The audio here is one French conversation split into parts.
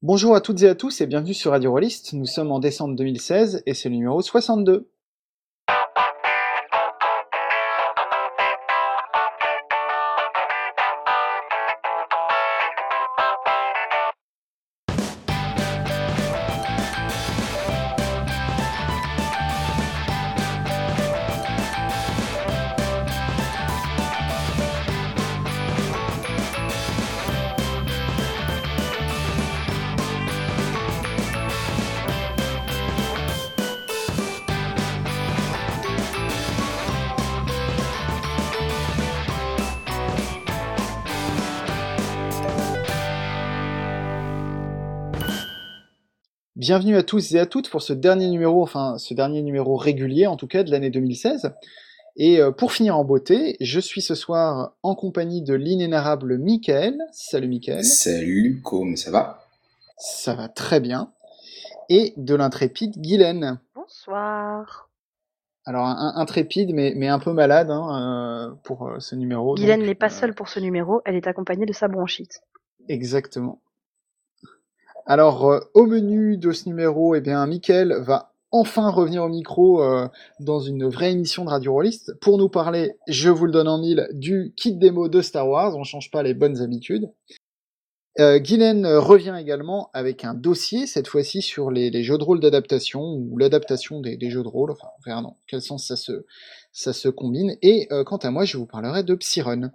Bonjour à toutes et à tous et bienvenue sur Radio Rollist. Nous sommes en décembre 2016 et c'est le numéro 62. Bienvenue à tous et à toutes pour ce dernier numéro, enfin ce dernier numéro régulier en tout cas de l'année 2016. Et euh, pour finir en beauté, je suis ce soir en compagnie de l'inénarrable Michael. Salut Michael. Salut, comment ça va? Ça va très bien. Et de l'intrépide Guylaine. Bonsoir. Alors un, intrépide mais, mais un peu malade hein, euh, pour euh, ce numéro. Guylaine n'est pas seule pour ce numéro, elle est accompagnée de sa bronchite. Exactement. Alors, euh, au menu de ce numéro, eh bien, Mickaël va enfin revenir au micro euh, dans une vraie émission de Radio Rollist pour nous parler, je vous le donne en mille, du kit démo de Star Wars. On change pas les bonnes habitudes. Euh, Guylaine revient également avec un dossier, cette fois-ci sur les, jeux de rôle d'adaptation, ou l'adaptation des, jeux de rôle, enfin, on verra dans quel sens ça se, ça se combine. Et quant à moi, je vous parlerai de Psyrun.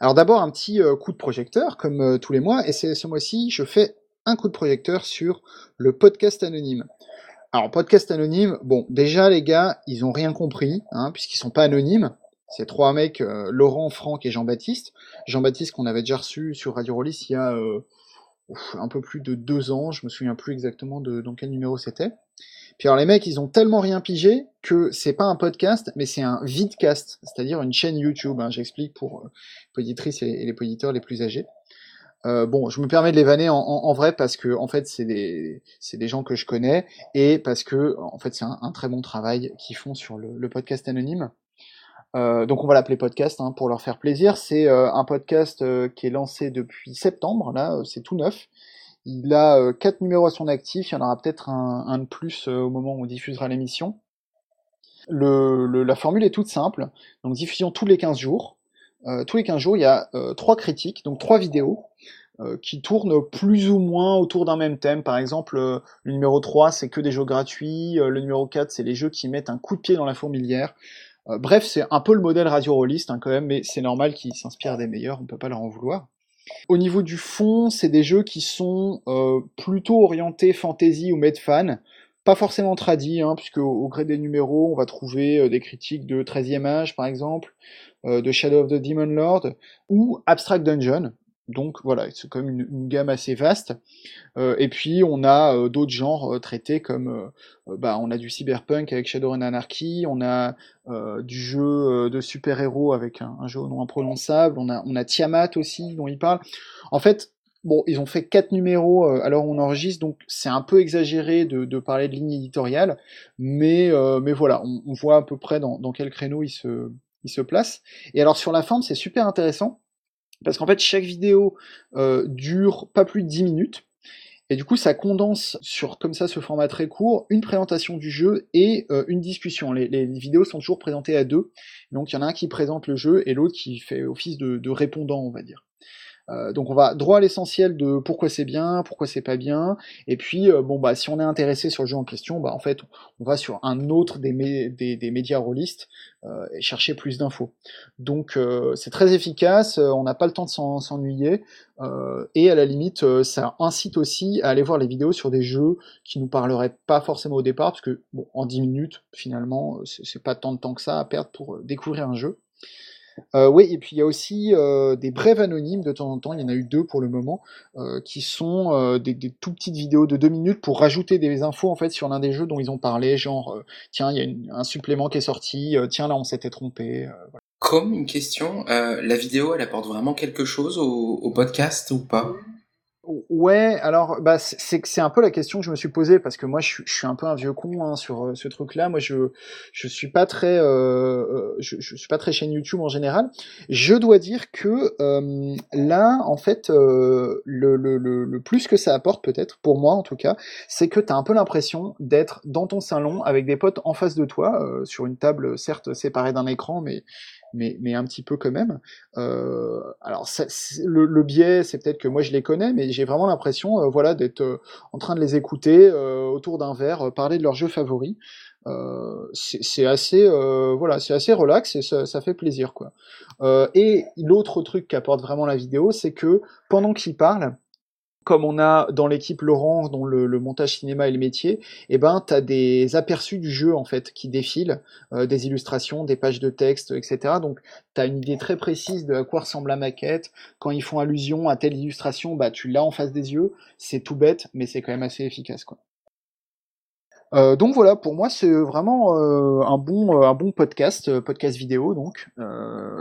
Alors d'abord un petit euh, coup de projecteur, comme euh, tous les mois, et ce mois-ci, je fais un coup de projecteur sur le podcast anonyme. Alors podcast anonyme, bon, déjà les gars, ils ont rien compris, hein, puisqu'ils sont pas anonymes. C'est trois mecs, euh, Laurent, Franck et Jean-Baptiste. Jean-Baptiste qu'on avait déjà reçu sur Radio Rollis il y a un peu plus de deux ans, je me souviens plus exactement de dans quel numéro c'était. Puis alors les mecs, ils ont tellement rien pigé que c'est pas un podcast, mais c'est un vidcast, c'est-à-dire une chaîne YouTube. Hein, J'explique pour euh, les auditrices et, les auditeurs les plus âgés. Euh, bon, je me permets de les vanner en, vrai parce que en fait c'est des c'est des gens que je connais et parce que en fait c'est un, très bon travail qu'ils font sur le, podcast anonyme. Euh, donc on va l'appeler podcast hein, pour leur faire plaisir. C'est un podcast qui est lancé depuis septembre, là c'est tout neuf. Il a euh, quatre numéros à son actif, il y en aura peut-être un, de plus euh, au moment où on diffusera l'émission. la formule est toute simple, donc diffusion tous les 15 jours. Euh, tous les 15 jours, il y a trois critiques, donc trois vidéos, qui tournent plus ou moins autour d'un même thème. Par exemple, le numéro 3, c'est que des jeux gratuits, le numéro 4, c'est les jeux qui mettent un coup de pied dans la fourmilière. bref, c'est un peu le modèle radio-rolliste hein, quand même, mais c'est normal qu'ils s'inspirent des meilleurs, on peut pas leur en vouloir. Au niveau du fond, c'est des jeux qui sont euh, plutôt orientés fantasy ou made fan, pas forcément tradis, hein, puisque au, gré des numéros, on va trouver euh, des critiques de 13e âge, par exemple, euh, de Shadow of the Demon Lord, ou Abstract Dungeon, donc voilà, c'est quand même une, gamme assez vaste. Euh, et puis on a euh, d'autres genres euh, traités comme bah on a du cyberpunk avec Shadowrun Anarchy, on a du jeu de super-héros avec un, jeu au nom imprononçable, on a on a Tiamat aussi dont il parle. En fait, bon, ils ont fait quatre numéros alors on enregistre, donc c'est un peu exagéré de, parler de ligne éditoriale, mais mais voilà, on, voit à peu près dans, dans quel créneau il se il se place. Et alors sur la forme, c'est super intéressant parce qu'en fait, chaque vidéo euh, dure pas plus de 10 minutes. Et du coup, ça condense sur comme ça ce format très court, une présentation du jeu et euh, une discussion. Les, vidéos sont toujours présentées à deux. Donc il y en a un qui présente le jeu et l'autre qui fait office de répondant, on va dire. Euh, donc on va droit à l'essentiel de pourquoi c'est bien, pourquoi c'est pas bien, et puis euh, bon bah si on est intéressé sur le jeu en question, bah en fait on va sur un autre des, des, médias rôlistes euh, et chercher plus d'infos. Donc c'est très efficace, on n'a pas le temps de s'ennuyer, et à la limite ça incite aussi à aller voir les vidéos sur des jeux qui nous parleraient pas forcément au départ, parce que bon en 10 minutes finalement c'est pas tant de temps que ça à perdre pour découvrir un jeu. Euh, oui, et puis il y a aussi euh, des brèves anonymes de temps en temps, il y en a eu deux pour le moment, euh, qui sont des, des, tout petites vidéos de deux minutes pour rajouter des infos en fait sur l'un des jeux dont ils ont parlé, genre tiens il y a un supplément qui est sorti, tiens là on s'était trompé. Comme une question, la vidéo elle apporte vraiment quelque chose au, au podcast ou pas? Ouais, alors bah c'est c'est un peu la question que je me suis posée parce que moi je suis, un peu un vieux con hein, sur euh, ce truc-là. Moi je je suis pas très euh, euh, je, je suis pas très chaîne YouTube en général. Je dois dire que euh, là en fait le, le, le, le plus que ça apporte peut-être pour moi en tout cas, c'est que tu as un peu l'impression d'être dans ton salon avec des potes en face de toi sur une table certes séparée d'un écran mais mais, mais un petit peu quand même. Euh, alors ça, le, le, biais, c'est peut-être que moi je les connais, mais j'ai vraiment l'impression, euh, voilà, d'être euh, en train de les écouter euh, autour d'un verre, parler de leurs jeux favoris. c'est assez, voilà, c'est assez relax et ça, ça, fait plaisir, quoi. et l'autre truc qu'apporte vraiment la vidéo, c'est que pendant qu'ils parlent, comme on a dans l'équipe Laurent, dont le, montage cinéma est le métier, eh ben, tu des aperçus du jeu en fait qui défilent, euh, des illustrations, des pages de texte, etc. Donc tu as une idée très précise de à quoi ressemble la maquette. Quand ils font allusion à telle illustration, bah, tu l'as en face des yeux. C'est tout bête, mais c'est quand même assez efficace. Quoi. Euh, donc voilà, pour moi c'est vraiment euh, un bon un bon podcast, podcast vidéo donc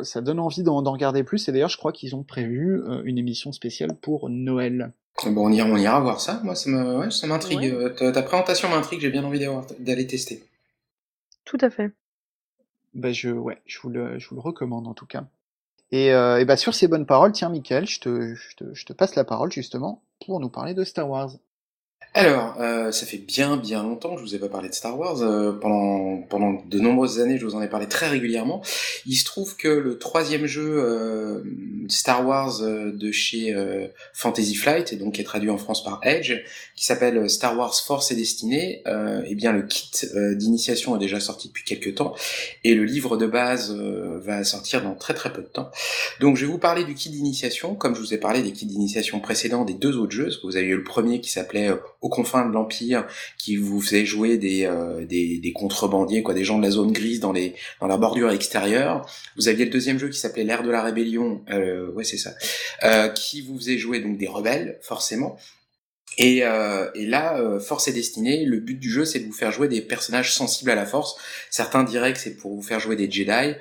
ça donne envie d'en regarder plus et d'ailleurs je crois qu'ils ont prévu une émission spéciale pour Noël. Bon, on ira, on ira voir ça. Moi, ça m'intrigue. Ouais, euh, ta, présentation m'intrigue. J'ai bien envie d'aller tester. Tout à fait. Bah, je, ouais, je vous le, je vous le recommande en tout cas. Et, euh, et bah, sur ces bonnes paroles, tiens, Michael, je te, je te, je te passe la parole justement pour nous parler de Star Wars. Alors, euh, ça fait bien bien longtemps que je vous ai pas parlé de Star Wars. Euh, pendant pendant de nombreuses années, je vous en ai parlé très régulièrement. Il se trouve que le troisième jeu euh, Star Wars euh, de chez Fantasy Flight, et donc qui est traduit en France par Edge, qui s'appelle Star Wars Force et Destinée, eh bien le kit d'initiation est déjà sorti depuis quelques temps, et le livre de base va sortir dans très très peu de temps. Donc, je vais vous parler du kit d'initiation, comme je vous ai parlé des kits d'initiation précédents des deux autres jeux. Parce que vous avez eu le premier qui s'appelait aux confins de l'Empire, qui vous faisait jouer des, euh, des, des, contrebandiers, quoi, des gens de la zone grise dans, les, dans la bordure extérieure. Vous aviez le deuxième jeu qui s'appelait l'ère de la rébellion, euh, ouais c'est ça, euh, qui vous faisait jouer donc des rebelles, forcément. Et, euh, et, là, euh, Force est destinée. Le but du jeu, c'est de vous faire jouer des personnages sensibles à la Force. Certains diraient que c'est pour vous faire jouer des Jedi.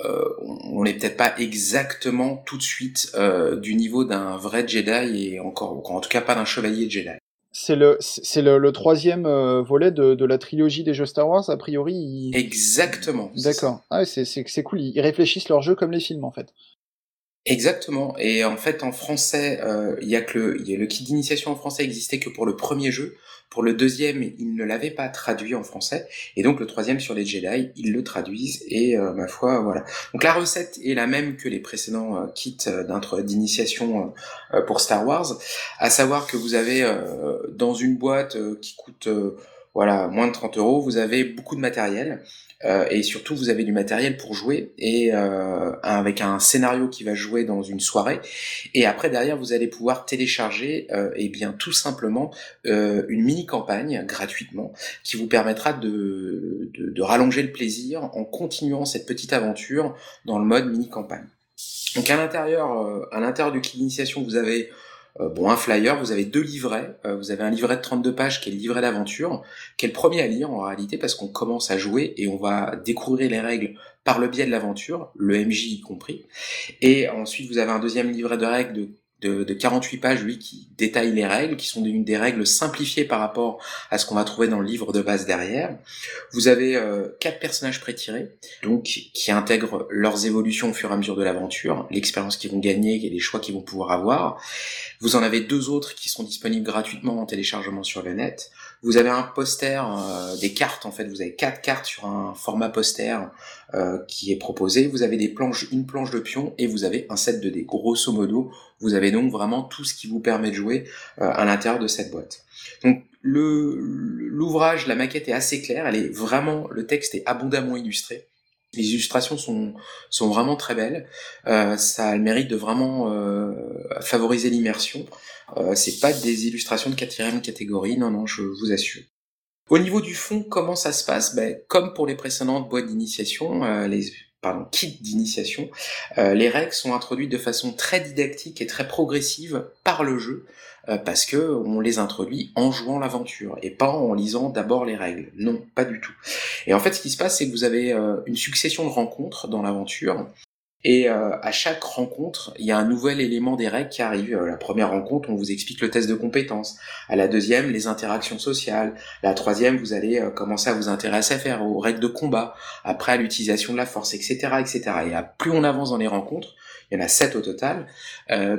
Euh, on n'est peut-être pas exactement tout de suite euh, du niveau d'un vrai Jedi et encore, en tout cas pas d'un chevalier Jedi. C'est le, c'est le, le, troisième euh, volet de, de, la trilogie des jeux Star Wars, a priori. Exactement. D'accord. Ah, c'est, c'est, cool. Ils réfléchissent leur jeu comme les films, en fait. Exactement. Et en fait, en français, euh, il y a que le, y a le kit d'initiation en français existait que pour le premier jeu. Pour le deuxième, ils ne l'avaient pas traduit en français, et donc le troisième sur les Jedi, ils le traduisent, et euh, ma foi, voilà. Donc la recette est la même que les précédents euh, kits euh, d'initiation pour Star Wars, à savoir que vous avez dans une boîte qui coûte voilà, moins de 30 euros, vous avez beaucoup de matériel euh, et surtout vous avez du matériel pour jouer et euh, avec un scénario qui va jouer dans une soirée et après derrière vous allez pouvoir télécharger euh, et bien tout simplement euh, une mini campagne gratuitement qui vous permettra de, de, de rallonger le plaisir en continuant cette petite aventure dans le mode mini campagne. Donc à l'intérieur, euh, à l'intérieur du kit d'initiation, vous avez euh, bon, un flyer, vous avez deux livrets. Euh, vous avez un livret de 32 pages qui est le livret d'aventure, qui est le premier à lire en réalité parce qu'on commence à jouer et on va découvrir les règles par le biais de l'aventure, le MJ y compris. Et ensuite, vous avez un deuxième livret de règles de de, de, 48 pages, lui, qui détaille les règles, qui sont des, des règles simplifiées par rapport à ce qu'on va trouver dans le livre de base derrière. Vous avez euh, quatre personnages prétirés, donc qui intègrent leurs évolutions au fur et à mesure de l'aventure, l'expérience qu'ils vont gagner et les choix qu'ils vont pouvoir avoir. Vous en avez deux autres qui sont disponibles gratuitement en téléchargement sur le net. Vous avez un poster, euh, des cartes en fait, vous avez quatre cartes sur un format poster euh, qui est proposé. Vous avez des planches, une planche de pion et vous avez un set de dés. Grosso modo, vous avez donc vraiment tout ce qui vous permet de jouer euh, à l'intérieur de cette boîte. Donc l'ouvrage, la maquette est assez claire, elle est vraiment, le texte est abondamment illustré. Les illustrations sont, sont vraiment très belles. Euh, ça a le mérite de vraiment euh, favoriser l'immersion. Euh, c'est pas des illustrations de quatrième catégorie, non, non, je vous assure. Au niveau du fond, comment ça se passe? Ben, Comme pour les précédentes boîtes d'initiation, euh, les pardon, kits d'initiation, les règles sont introduites de façon très didactique et très progressive par le jeu. Euh, parce que on les introduit en jouant l'aventure et pas en lisant d'abord les règles. Non, pas du tout. Et en fait, ce qui se passe, c'est que vous avez euh, une succession de rencontres dans l'aventure Et euh, à chaque rencontre, il y a un nouvel élément des règles qui arrive. La première rencontre, on vous explique le test de compétences. À la deuxième, les interactions sociales. La troisième, vous allez commencer à vous intéresser à faire aux règles de combat. Après, à l'utilisation de la force, etc., etc. Et plus on avance dans les rencontres, il y en a sept au total,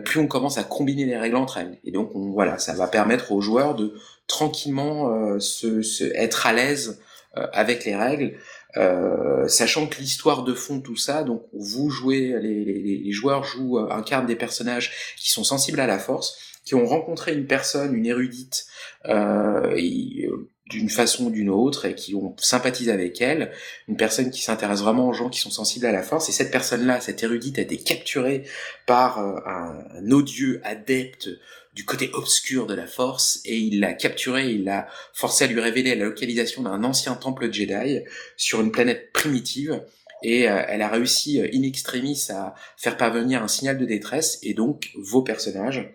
plus on commence à combiner les règles entre elles. Et donc, voilà, ça va permettre aux joueurs de tranquillement se, se, être à l'aise avec les règles. Euh, sachant que l'histoire de fond tout ça, donc vous jouez, les, les, les joueurs jouent, euh, incarnent des personnages qui sont sensibles à la force, qui ont rencontré une personne, une érudite, euh, euh d'une façon ou d'une autre, et qui ont sympathisé avec elle, une personne qui s'intéresse vraiment aux gens qui sont sensibles à la force, et cette personne-là, cette érudite, a été capturée par un, un odieux adepte du côté obscur de la force et il l'a capturé, il l'a forcé à lui révéler la localisation d'un ancien temple Jedi sur une planète primitive et euh, elle a réussi euh, in extremis à faire parvenir un signal de détresse et donc vos personnages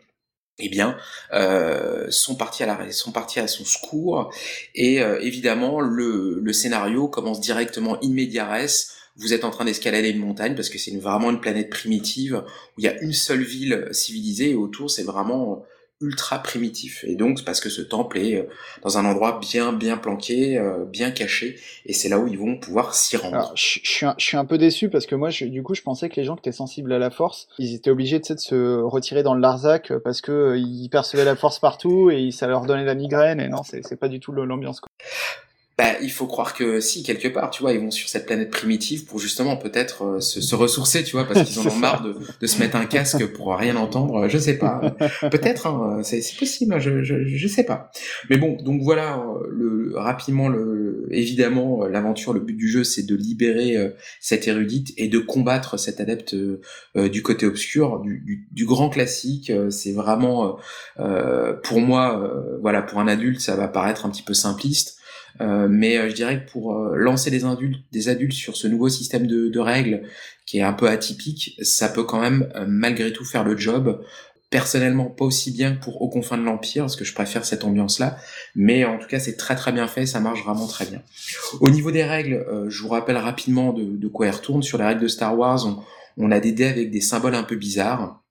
eh bien, euh, sont partis à la, sont partis à son secours. Et euh, évidemment le, le scénario commence directement in vous êtes en train d'escalader une montagne parce que c'est vraiment une planète primitive où il y a une seule ville civilisée et autour c'est vraiment ultra primitif. Et donc parce que ce temple est euh, dans un endroit bien bien planqué, euh, bien caché, et c'est là où ils vont pouvoir s'y rendre. je, suis un, je suis un peu déçu parce que moi, je, du coup, je pensais que les gens qui étaient sensibles à la force, ils étaient obligés de se retirer dans le Larzac parce que euh, ils percevaient la force partout et ça leur donnait la migraine. Et non, c'est pas du tout l'ambiance. Bah, il faut croire que si quelque part, tu vois, ils vont sur cette planète primitive pour justement peut-être euh, se, se, ressourcer, tu vois, parce qu'ils en ont marre de, de, se mettre un casque pour rien entendre. Je sais pas, peut-être, hein, c'est possible, je, je, je sais pas. Mais bon, donc voilà, le, rapidement, le, évidemment, l'aventure, le but du jeu, c'est de libérer euh, cette érudite et de combattre cet adepte euh, du côté obscur, du, du, du grand classique. c'est vraiment, pour moi, voilà, pour un adulte, ça va paraître un petit peu simpliste. Euh, mais euh, je dirais que pour euh, lancer des adultes, sur ce nouveau système de, règles qui est un peu atypique, ça peut quand même malgré tout faire le job. Personnellement, pas aussi bien que pour Aux confins de l'Empire, parce que je préfère cette ambiance-là, mais en tout cas, c'est très très bien fait, ça marche vraiment très bien. Au niveau des règles, je vous rappelle rapidement de, de, quoi elles retournent. Sur les règles de Star Wars, on, on a des dés avec des symboles un peu bizarres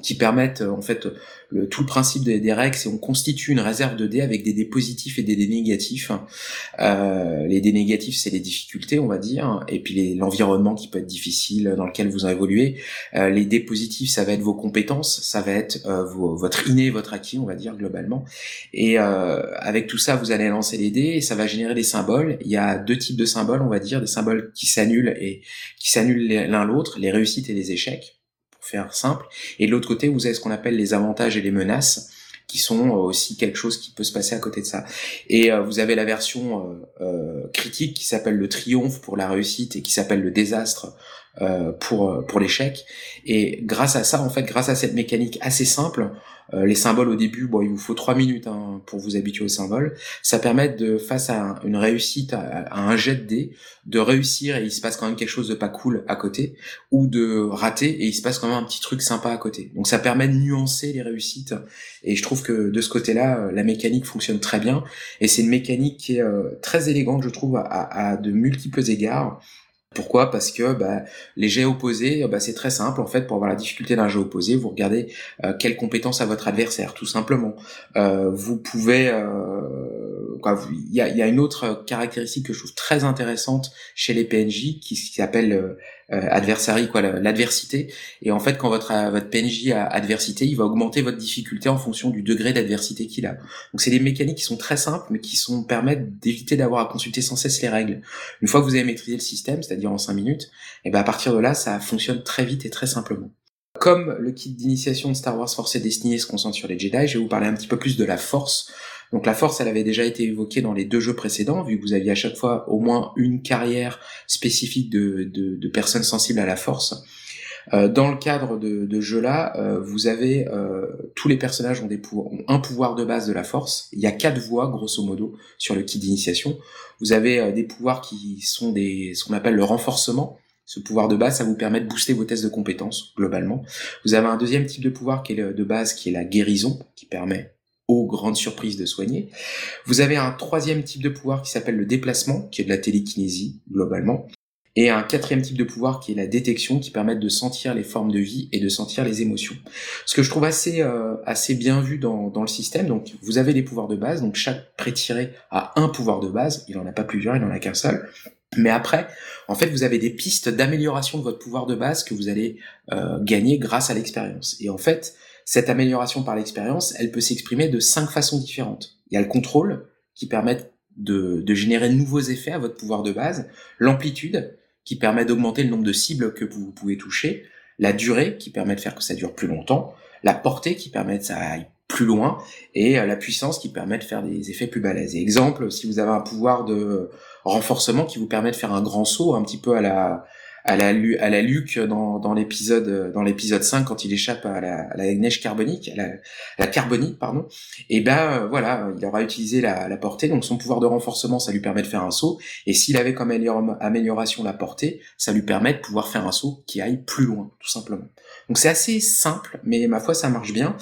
qui permettent en fait le, tout le principe des, des règles, c'est on constitue une réserve de dés avec des dés positifs et des dés négatifs. Euh, les dés négatifs, c'est les difficultés, on va dire, et puis l'environnement qui peut être difficile dans lequel vous évoluez. Euh, les dés positifs, ça va être vos compétences, ça va être euh, vos, votre inné, votre acquis, on va dire globalement. Et euh, avec tout ça, vous allez lancer les dés et ça va générer des symboles. Il y a deux types de symboles, on va dire, des symboles qui s'annulent et qui s'annulent l'un l'autre, les réussites et les échecs simple. Et de l'autre côté, vous avez ce qu'on appelle les avantages et les menaces qui sont euh, aussi quelque chose qui peut se passer à côté de ça. Et euh, vous avez la version euh, critique qui s'appelle le triomphe pour la réussite et qui s'appelle le désastre pour pour l'échec. Et grâce à ça, en fait, grâce à cette mécanique assez simple, euh, les symboles au début, bon, il vous faut trois minutes hein, pour vous habituer aux symboles. Ça permet de, face à une réussite, à, un jet de dés, de réussir et il se passe quand même quelque chose de pas cool à côté, ou de rater et il se passe quand même un petit truc sympa à côté. Donc ça permet de nuancer les réussites. Et je trouve que de ce côté-là, euh, la mécanique fonctionne très bien. Et c'est une mécanique qui est euh, très élégante, je trouve, à, à de multiples égards. Pourquoi? Parce que bah, les jets opposés, bah, c'est très simple en fait. Pour avoir la difficulté d'un jet opposé, vous regardez euh, quelle compétence a votre adversaire, tout simplement. Euh, vous pouvez, euh, il y, a, y, a, une autre caractéristique que je trouve très intéressante chez les PNJ qui, s'appelle euh, adversary, quoi, l'adversité. Et en fait, quand votre votre PNJ a adversité, il va augmenter votre difficulté en fonction du degré d'adversité qu'il a. Donc c'est des mécaniques qui sont très simples, mais qui sont permettent d'éviter d'avoir à consulter sans cesse les règles. Une fois que vous avez maîtrisé le système, c'est-à-dire en 5 minutes, et ben à partir de là, ça fonctionne très vite et très simplement. Comme le kit d'initiation de Star Wars Force et Destiny se concentre sur les Jedi, je vais vous parler un petit peu plus de la Force donc la force, elle avait déjà été évoquée dans les deux jeux précédents, vu que vous aviez à chaque fois au moins une carrière spécifique de, de, personnes sensibles à la force. Euh, dans le cadre de, de jeu-là, euh, vous avez euh, tous les personnages ont, des ont un pouvoir de base de la force. Il y a quatre voies, grosso modo, sur le kit d'initiation. Vous avez des pouvoirs qui sont des ce qu'on appelle le renforcement. Ce pouvoir de base, ça vous permet de booster vos tests de compétences globalement. Vous avez un deuxième type de pouvoir qui est de base, qui est la guérison, qui permet aux grandes surprises de soigner. Vous avez un troisième type de pouvoir qui s'appelle le déplacement, qui est de la télékinésie, globalement. et un quatrième type de pouvoir qui est la détection, qui permet de sentir les formes de vie et de sentir les émotions. Ce que je trouve assez euh, assez bien vu dans, dans le système. Donc vous avez des pouvoirs de base, donc chaque pré-tiré a un pouvoir de base. Il en a pas plusieurs, il en a qu'un seul. Mais après, en fait, vous avez des pistes d'amélioration de votre pouvoir de base que vous allez euh, gagner grâce à l'expérience. Et en fait, cette amélioration par l'expérience, elle peut s'exprimer de cinq façons différentes. Il y a le contrôle qui permet de, de générer de nouveaux effets à votre pouvoir de base, l'amplitude qui permet d'augmenter le nombre de cibles que vous pouvez toucher, la durée qui permet de faire que ça dure plus longtemps, la portée qui permet que ça aille plus loin et euh, la puissance qui permet de faire des effets plus balèzes. exemple, si vous avez un pouvoir de renforcement qui vous permet de faire un grand saut un petit peu à la à la, à la Luc dans, dans l'épisode dans l'épisode 5 quand il échappe à la, à la neige carbonique, à la, la, carbonique pardon. Et ben voilà, il aura utilisé la, la, portée, donc son pouvoir de renforcement, ça lui permet de faire un saut. Et s'il avait comme amélioration la portée, ça lui permet de pouvoir faire un saut qui aille plus loin, tout simplement. Donc c'est assez simple, mais ma foi ça marche bien.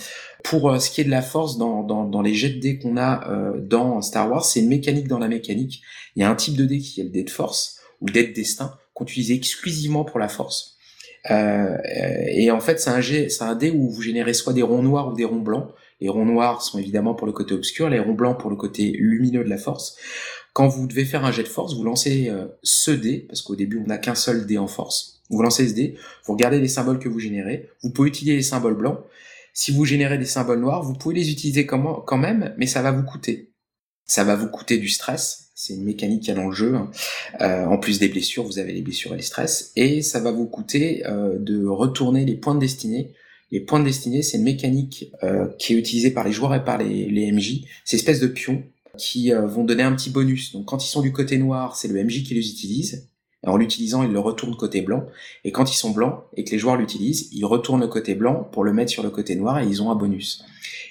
Pour euh, ce qui est de la force dans, dans, dans les jets de dés qu'on a euh, dans Star Wars, c'est une mécanique dans la mécanique. Il y a un type de dé qui est le dé de force ou le dé de destin qu'on exclusivement pour la force. Euh, et en fait, c'est un, c'est un dé où vous générez soit des ronds noirs ou des ronds blancs. Les ronds noirs sont évidemment pour le côté obscur, les ronds blancs pour le côté lumineux de la force. Quand vous devez faire un jet de force, vous lancez euh, ce dé, parce qu'au début on n'a qu'un seul dé en force. Vous lancez ce dé, vous regardez les symboles que vous générez. Vous pouvez utiliser les symboles blancs. Si vous générez des symboles noirs, vous pouvez les utiliser quand même, mais ça va vous coûter. Ça va vous coûter du stress, c'est une mécanique qu'il y a dans le jeu. Euh, en plus des blessures, vous avez les blessures et les stress. Et ça va vous coûter euh, de retourner les points de destinée. Les points de destinée, c'est une mécanique euh, qui est utilisée par les joueurs et par les, les MJ. C'est espèces de pions qui vont donner un petit bonus. Donc quand ils sont du côté noir, c'est le MJ qui les utilise. En l'utilisant, il le retourne côté blanc. Et quand ils sont blancs et que les joueurs l'utilisent, ils retournent le côté blanc pour le mettre sur le côté noir et ils ont un bonus.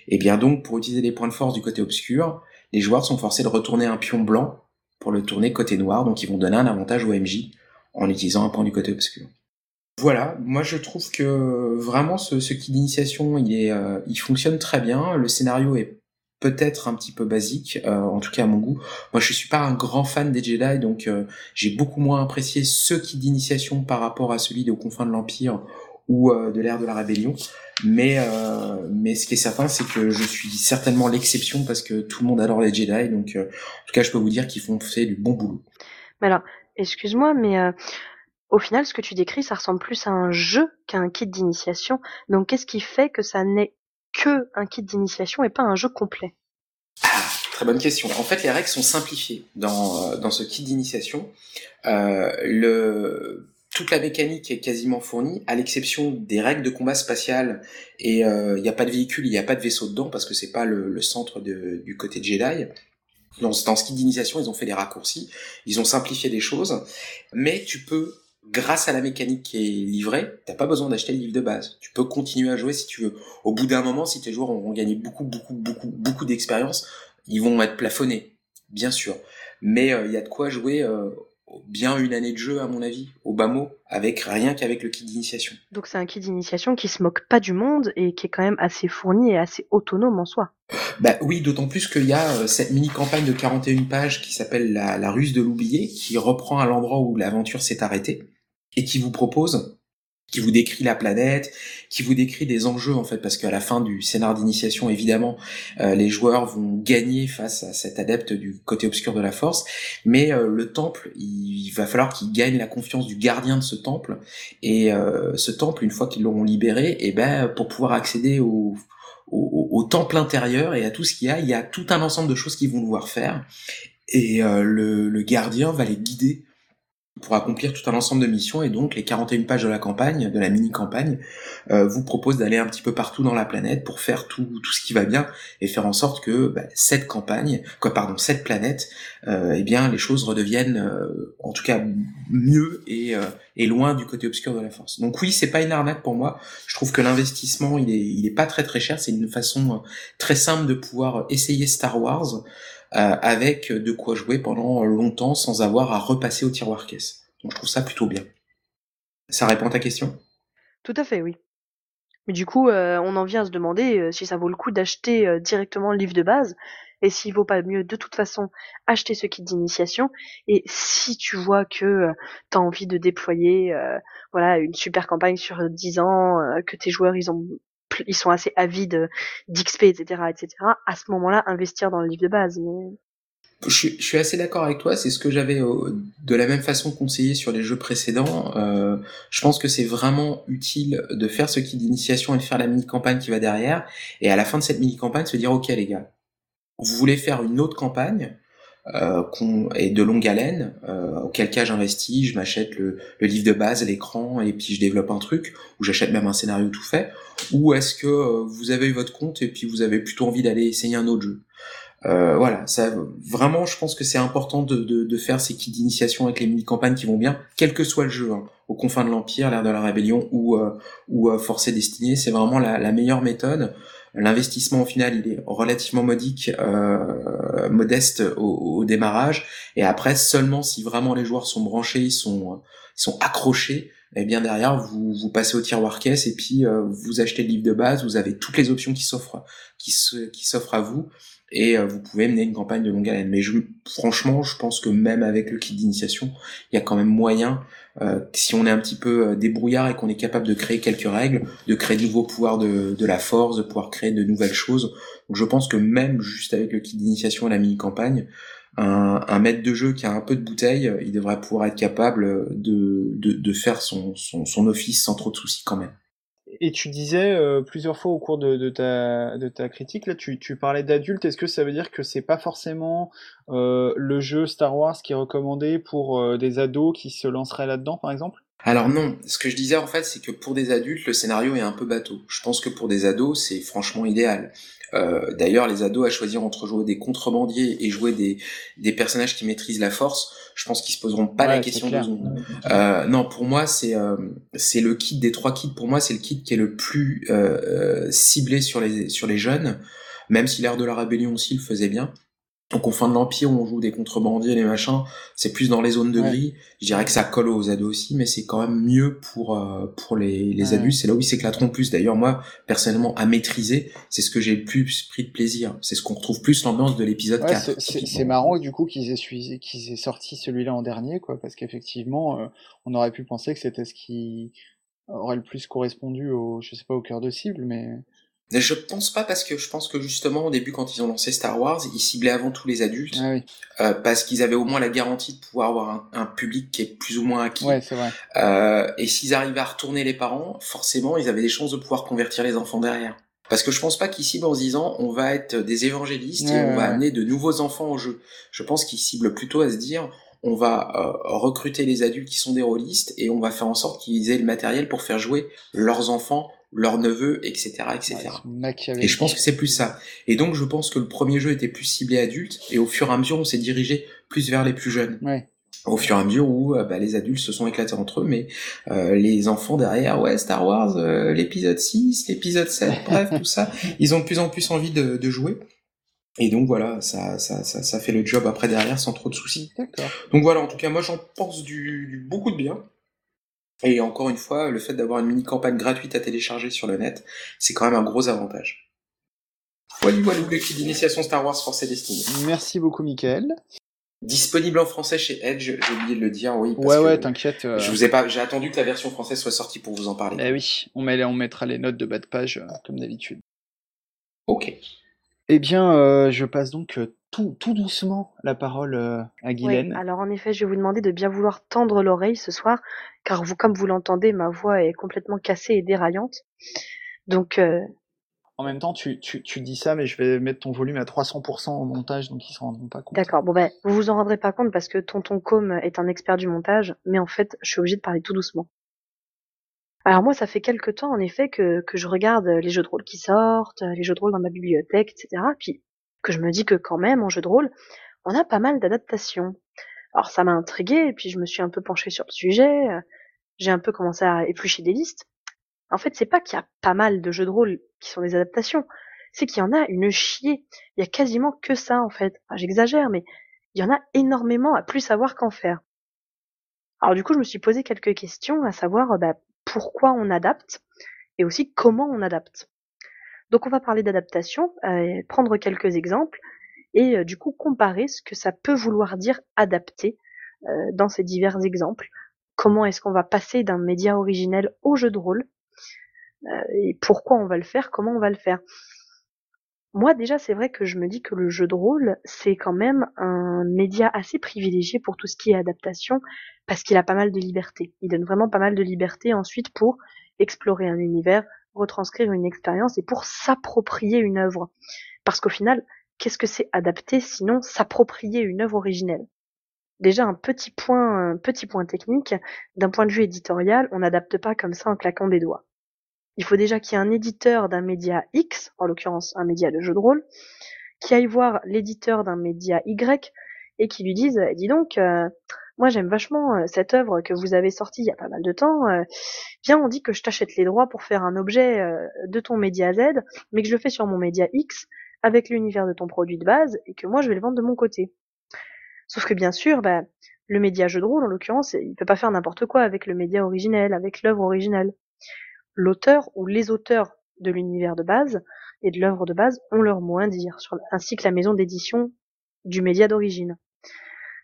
Et bien donc, pour utiliser les points de force du côté obscur, les joueurs sont forcés de retourner un pion blanc pour le tourner côté noir, donc ils vont donner un avantage au MJ en utilisant un point du côté obscur. Voilà, moi je trouve que vraiment ce, kit d'initiation euh, il fonctionne très bien. Le scénario est peut-être un petit peu basique, euh, en tout cas à mon goût. Moi je suis pas un grand fan des Jedi, donc euh, j'ai beaucoup moins apprécié ce kit d'initiation par rapport à celui de confins de l'Empire ou de l'ère de la rébellion. Mais, euh, mais ce qui est certain, c'est que je suis certainement l'exception parce que tout le monde adore les Jedi. Donc, euh, en tout cas, je peux vous dire qu'ils font fait du bon boulot. Mais alors, excuse-moi, mais euh, au final, ce que tu décris, ça ressemble plus à un jeu qu'à un kit d'initiation. Donc, qu'est-ce qui fait que ça n'est que un kit d'initiation et pas un jeu complet? Ah, Très bonne question. En fait, les règles sont simplifiées dans, dans ce kit d'initiation. le toute la mécanique est quasiment fournie, à l'exception des règles de combat spatial. Et il euh, n'y a pas de véhicule, il n'y a pas de vaisseau dedans parce que c'est pas le, centre du côté Jedi. Dans, dans ce kit d'initiation, ils ont fait des raccourcis, ils ont simplifié des choses, mais tu peux, grâce à la mécanique qui est livrée, t'as pas besoin d'acheter le livre de base. Tu peux continuer à jouer si tu veux. Au bout d'un moment, si tes joueurs ont gagné beaucoup, beaucoup, beaucoup, beaucoup d'expérience, ils vont être plafonnés, bien sûr. Mais euh, il y a de quoi jouer euh, bien une année de jeu à mon avis, au bas mot, avec rien qu'avec le kit d'initiation. Donc c'est un kit d'initiation qui se moque pas du monde et qui est quand même assez fourni et assez autonome en soi. Bah oui, d'autant plus qu'il y a euh, cette mini campagne de 41 pages qui s'appelle la, la ruse de l'oublié, qui reprend à l'endroit où l'aventure s'est arrêtée et qui vous propose qui vous décrit la planète, qui vous décrit des enjeux en fait, parce qu'à la fin du scénar d'initiation, évidemment, euh, les joueurs vont gagner face à cet adepte du côté obscur de la Force, mais euh, le temple, il, va falloir qu'il gagne la confiance du gardien de ce temple, et euh, ce temple, une fois qu'ils l'auront libéré, et eh ben pour pouvoir accéder au, au, temple intérieur et à tout ce qu'il y a, il y a tout un ensemble de choses qu'ils vont devoir faire, et le, le gardien va les guider pour accomplir tout un ensemble de missions et donc les 41 pages de la campagne, de la mini-campagne, euh, vous proposent d'aller un petit peu partout dans la planète pour faire tout, tout ce qui va bien et faire en sorte que bah, cette campagne, quoi pardon, cette planète, euh, eh bien les choses redeviennent euh, en tout cas mieux et, euh, et loin du côté obscur de la force. Donc oui, c'est pas une arnaque pour moi. Je trouve que l'investissement il est, il est pas très très cher. C'est une façon euh, très simple de pouvoir essayer Star Wars. Euh, avec de quoi jouer pendant longtemps sans avoir à repasser au tiroir caisse. Donc je trouve ça plutôt bien. Ça répond à ta question? Tout à fait, oui. Mais du coup, euh, on en vient à se demander euh, si ça vaut le coup d'acheter directement le livre de base et s'il vaut pas mieux de toute façon acheter ce kit d'initiation et si tu vois que tu as envie de déployer voilà une super campagne sur 10 ans que tes joueurs ils ont ils sont assez avides d'XP etc etc à ce moment-là investir dans le livre de base je, suis assez d'accord avec toi. C'est ce que j'avais de la même façon conseillé sur les jeux précédents. Euh, je pense que c'est vraiment utile de faire ce kit d'initiation et de faire la mini campagne qui va derrière. Et à la fin de cette mini campagne, se dire ok les gars, vous voulez faire une autre campagne euh, et de longue haleine, euh, auquel cas j'investis, je m'achète le, le, livre de base, l'écran, et puis je développe un truc, ou j'achète même un scénario tout fait, ou est-ce que euh, vous avez eu votre compte et puis vous avez plutôt envie d'aller essayer un autre jeu? Euh, voilà, ça vraiment, je pense que c'est important de, de, de, faire ces kits d'initiation avec les mini-campagnes qui vont bien, quel que soit le jeu, hein, aux confins de l'Empire, l'ère de la rébellion ou euh, ou euh, Force Destinée, c'est vraiment la, la, meilleure méthode. L'investissement au final, il est relativement modique, euh, modeste au, démarrage, et après seulement si vraiment les joueurs sont branchés, ils sont ils sont accrochés, et eh bien derrière vous vous passez au tiroir caisse et puis euh, vous achetez le livre de base, vous avez toutes les options qui s'offrent qui qui s'offrent à vous et euh, vous pouvez mener une campagne de longue haleine. Mais je, franchement, je pense que même avec le kit d'initiation, il y a quand même moyen, euh, si on est un petit peu euh, débrouillard et qu'on est capable de créer quelques règles, de créer de nouveaux pouvoirs de, de la force, de pouvoir créer de nouvelles choses. Donc je pense que même juste avec le kit d'initiation et la mini-campagne, un, un, maître de jeu qui a un peu de bouteille, il devrait pouvoir être capable de, de, de faire son, son, son office sans trop de soucis quand même. Et tu disais euh, plusieurs fois au cours de, ta, de ta critique, là, tu, tu parlais d'adultes. Est-ce que ça veut dire que c'est pas forcément euh, le jeu Star Wars qui est recommandé pour euh, des ados qui se lanceraient là-dedans, par exemple? Alors non, ce que je disais en fait, c'est que pour des adultes, le scénario est un peu bateau. Je pense que pour des ados, c'est franchement idéal. Euh, D'ailleurs, les ados à choisir entre jouer des contrebandiers et jouer des, des personnages qui maîtrisent la force, je pense qu'ils se poseront pas la question de euh, non, pour moi, c'est euh, c'est le kit des trois kits. Pour moi, c'est le kit qui est le plus euh, euh ciblé sur les sur les jeunes, même si l'ère de la rébellion aussi le faisait bien. Donc au fin de l'Empire où on joue des contrebandiers, les machins, c'est plus dans les zones de gris. Je dirais que ça colle aux ados aussi, mais c'est quand même mieux pour euh, pour les, les adultes. C'est là où ils s'éclateront le plus. D'ailleurs moi personnellement à maîtriser, c'est ce que j'ai le plus pris de plaisir. C'est ce qu'on retrouve plus l'ambiance de l'épisode 4. C'est marrant du coup qu'ils aient, qu'ils aient sorti celui-là en dernier, quoi, parce qu'effectivement euh, on aurait pu penser que c'était ce qui aurait le plus correspondu au, je sais pas, au cœur de cible, mais je pense pas parce que je pense que justement au début quand ils ont lancé Star Wars, ils ciblaient avant tout les adultes ah euh, parce qu'ils avaient au moins la garantie de pouvoir avoir un, public qui est plus ou moins acquis. Ouais, vrai. Euh, et s'ils arrivaient à retourner les parents, forcément ils avaient des chances de pouvoir convertir les enfants derrière. Parce que je pense pas qu'ils ciblent en se disant on va être des évangélistes et on va amener de nouveaux enfants au jeu. Je pense qu'ils ciblent plutôt à se dire on va euh, recruter les adultes qui sont des rôlistes et on va faire en sorte qu'ils aient le matériel pour faire jouer leurs enfants leurs neveux, etc., etc. et je pense que c'est plus ça. Et donc, je pense que le premier jeu était plus ciblé adulte, et au fur et à mesure, on s'est dirigé plus vers les plus jeunes. Ouais. Au fur et à mesure où euh, bah, les adultes se sont éclatés entre eux, mais euh, les enfants derrière, ouais, Star Wars, euh, l'épisode 6, l'épisode 7, bref, tout ça, ils ont de plus en plus envie de, de jouer. Et donc voilà, ça, ça, ça, ça, fait le job après derrière sans trop de soucis. Donc voilà, en tout cas, moi j'en pense du, du beaucoup de bien. Et encore une fois, le fait d'avoir une mini campagne gratuite à télécharger sur le net, c'est quand même un gros avantage. Voilà, voilà l'équipe d'initiation Star Wars Force et Destiny. Merci beaucoup, Michael. Disponible en français chez Edge, j'ai oublié de le dire, oui. ouais, ouais, t'inquiète. Euh. Je vous ai pas, j'ai attendu que la version française soit sortie pour vous en parler. Eh oui, on, met, on mettra les notes de bas de page, euh, comme d'habitude. Ok. Eh bien, euh, je passe donc tout, tout doucement la parole euh, à Guylaine. alors en effet, je vais vous demander de bien vouloir tendre l'oreille ce soir, car vous, comme vous l'entendez, ma voix est complètement cassée et déraillante. Donc. Euh... En même temps, tu, tu, tu, dis ça, mais je vais mettre ton volume à 300% au montage, donc ils s'en rendront pas compte. D'accord. Bon ben, vous vous en rendrez pas compte parce que Tonton Com est un expert du montage, mais en fait, je suis obligée de parler tout doucement. Alors moi, ça fait quelque temps en effet que, que je regarde les jeux de rôle qui sortent, les jeux de rôle dans ma bibliothèque, etc. Puis que je me dis que quand même, en jeu de rôle, on a pas mal d'adaptations. Alors ça m'a intrigué, et puis je me suis un peu penchée sur le sujet, euh, j'ai un peu commencé à éplucher des listes. En fait, c'est pas qu'il y a pas mal de jeux de rôle qui sont des adaptations, c'est qu'il y en a une chier. Il y a quasiment que ça, en fait. J'exagère, mais il y en a énormément à plus savoir qu'en faire. Alors du coup, je me suis posé quelques questions, à savoir bah, pourquoi on adapte, et aussi comment on adapte. Donc on va parler d'adaptation, euh, prendre quelques exemples, et euh, du coup comparer ce que ça peut vouloir dire adapter euh, dans ces divers exemples. Comment est-ce qu'on va passer d'un média originel au jeu de rôle et pourquoi on va le faire, comment on va le faire. Moi déjà c'est vrai que je me dis que le jeu de rôle c'est quand même un média assez privilégié pour tout ce qui est adaptation parce qu'il a pas mal de liberté. Il donne vraiment pas mal de liberté ensuite pour explorer un univers, retranscrire une expérience et pour s'approprier une œuvre. Parce qu'au final, qu'est-ce que c'est adapter sinon s'approprier une œuvre originelle? Déjà un petit point, un petit point technique, d'un point de vue éditorial, on n'adapte pas comme ça en claquant des doigts. Il faut déjà qu'il y ait un éditeur d'un média X, en l'occurrence un média de jeu de rôle, qui aille voir l'éditeur d'un média Y et qui lui dise dis donc euh, moi j'aime vachement euh, cette œuvre que vous avez sortie il y a pas mal de temps. Euh, viens, on dit que je t'achète les droits pour faire un objet de ton média Z, mais que je le fais sur mon média X avec l'univers de ton produit de base et que moi je vais le vendre de mon côté. Sauf que bien sûr, bah, le média jeu de rôle en l'occurrence, il peut pas faire n'importe quoi avec le média originel, avec l'œuvre originelle l'auteur ou les auteurs de l'univers de base et de l'œuvre de base ont leur mot à dire, ainsi que la maison d'édition du média d'origine.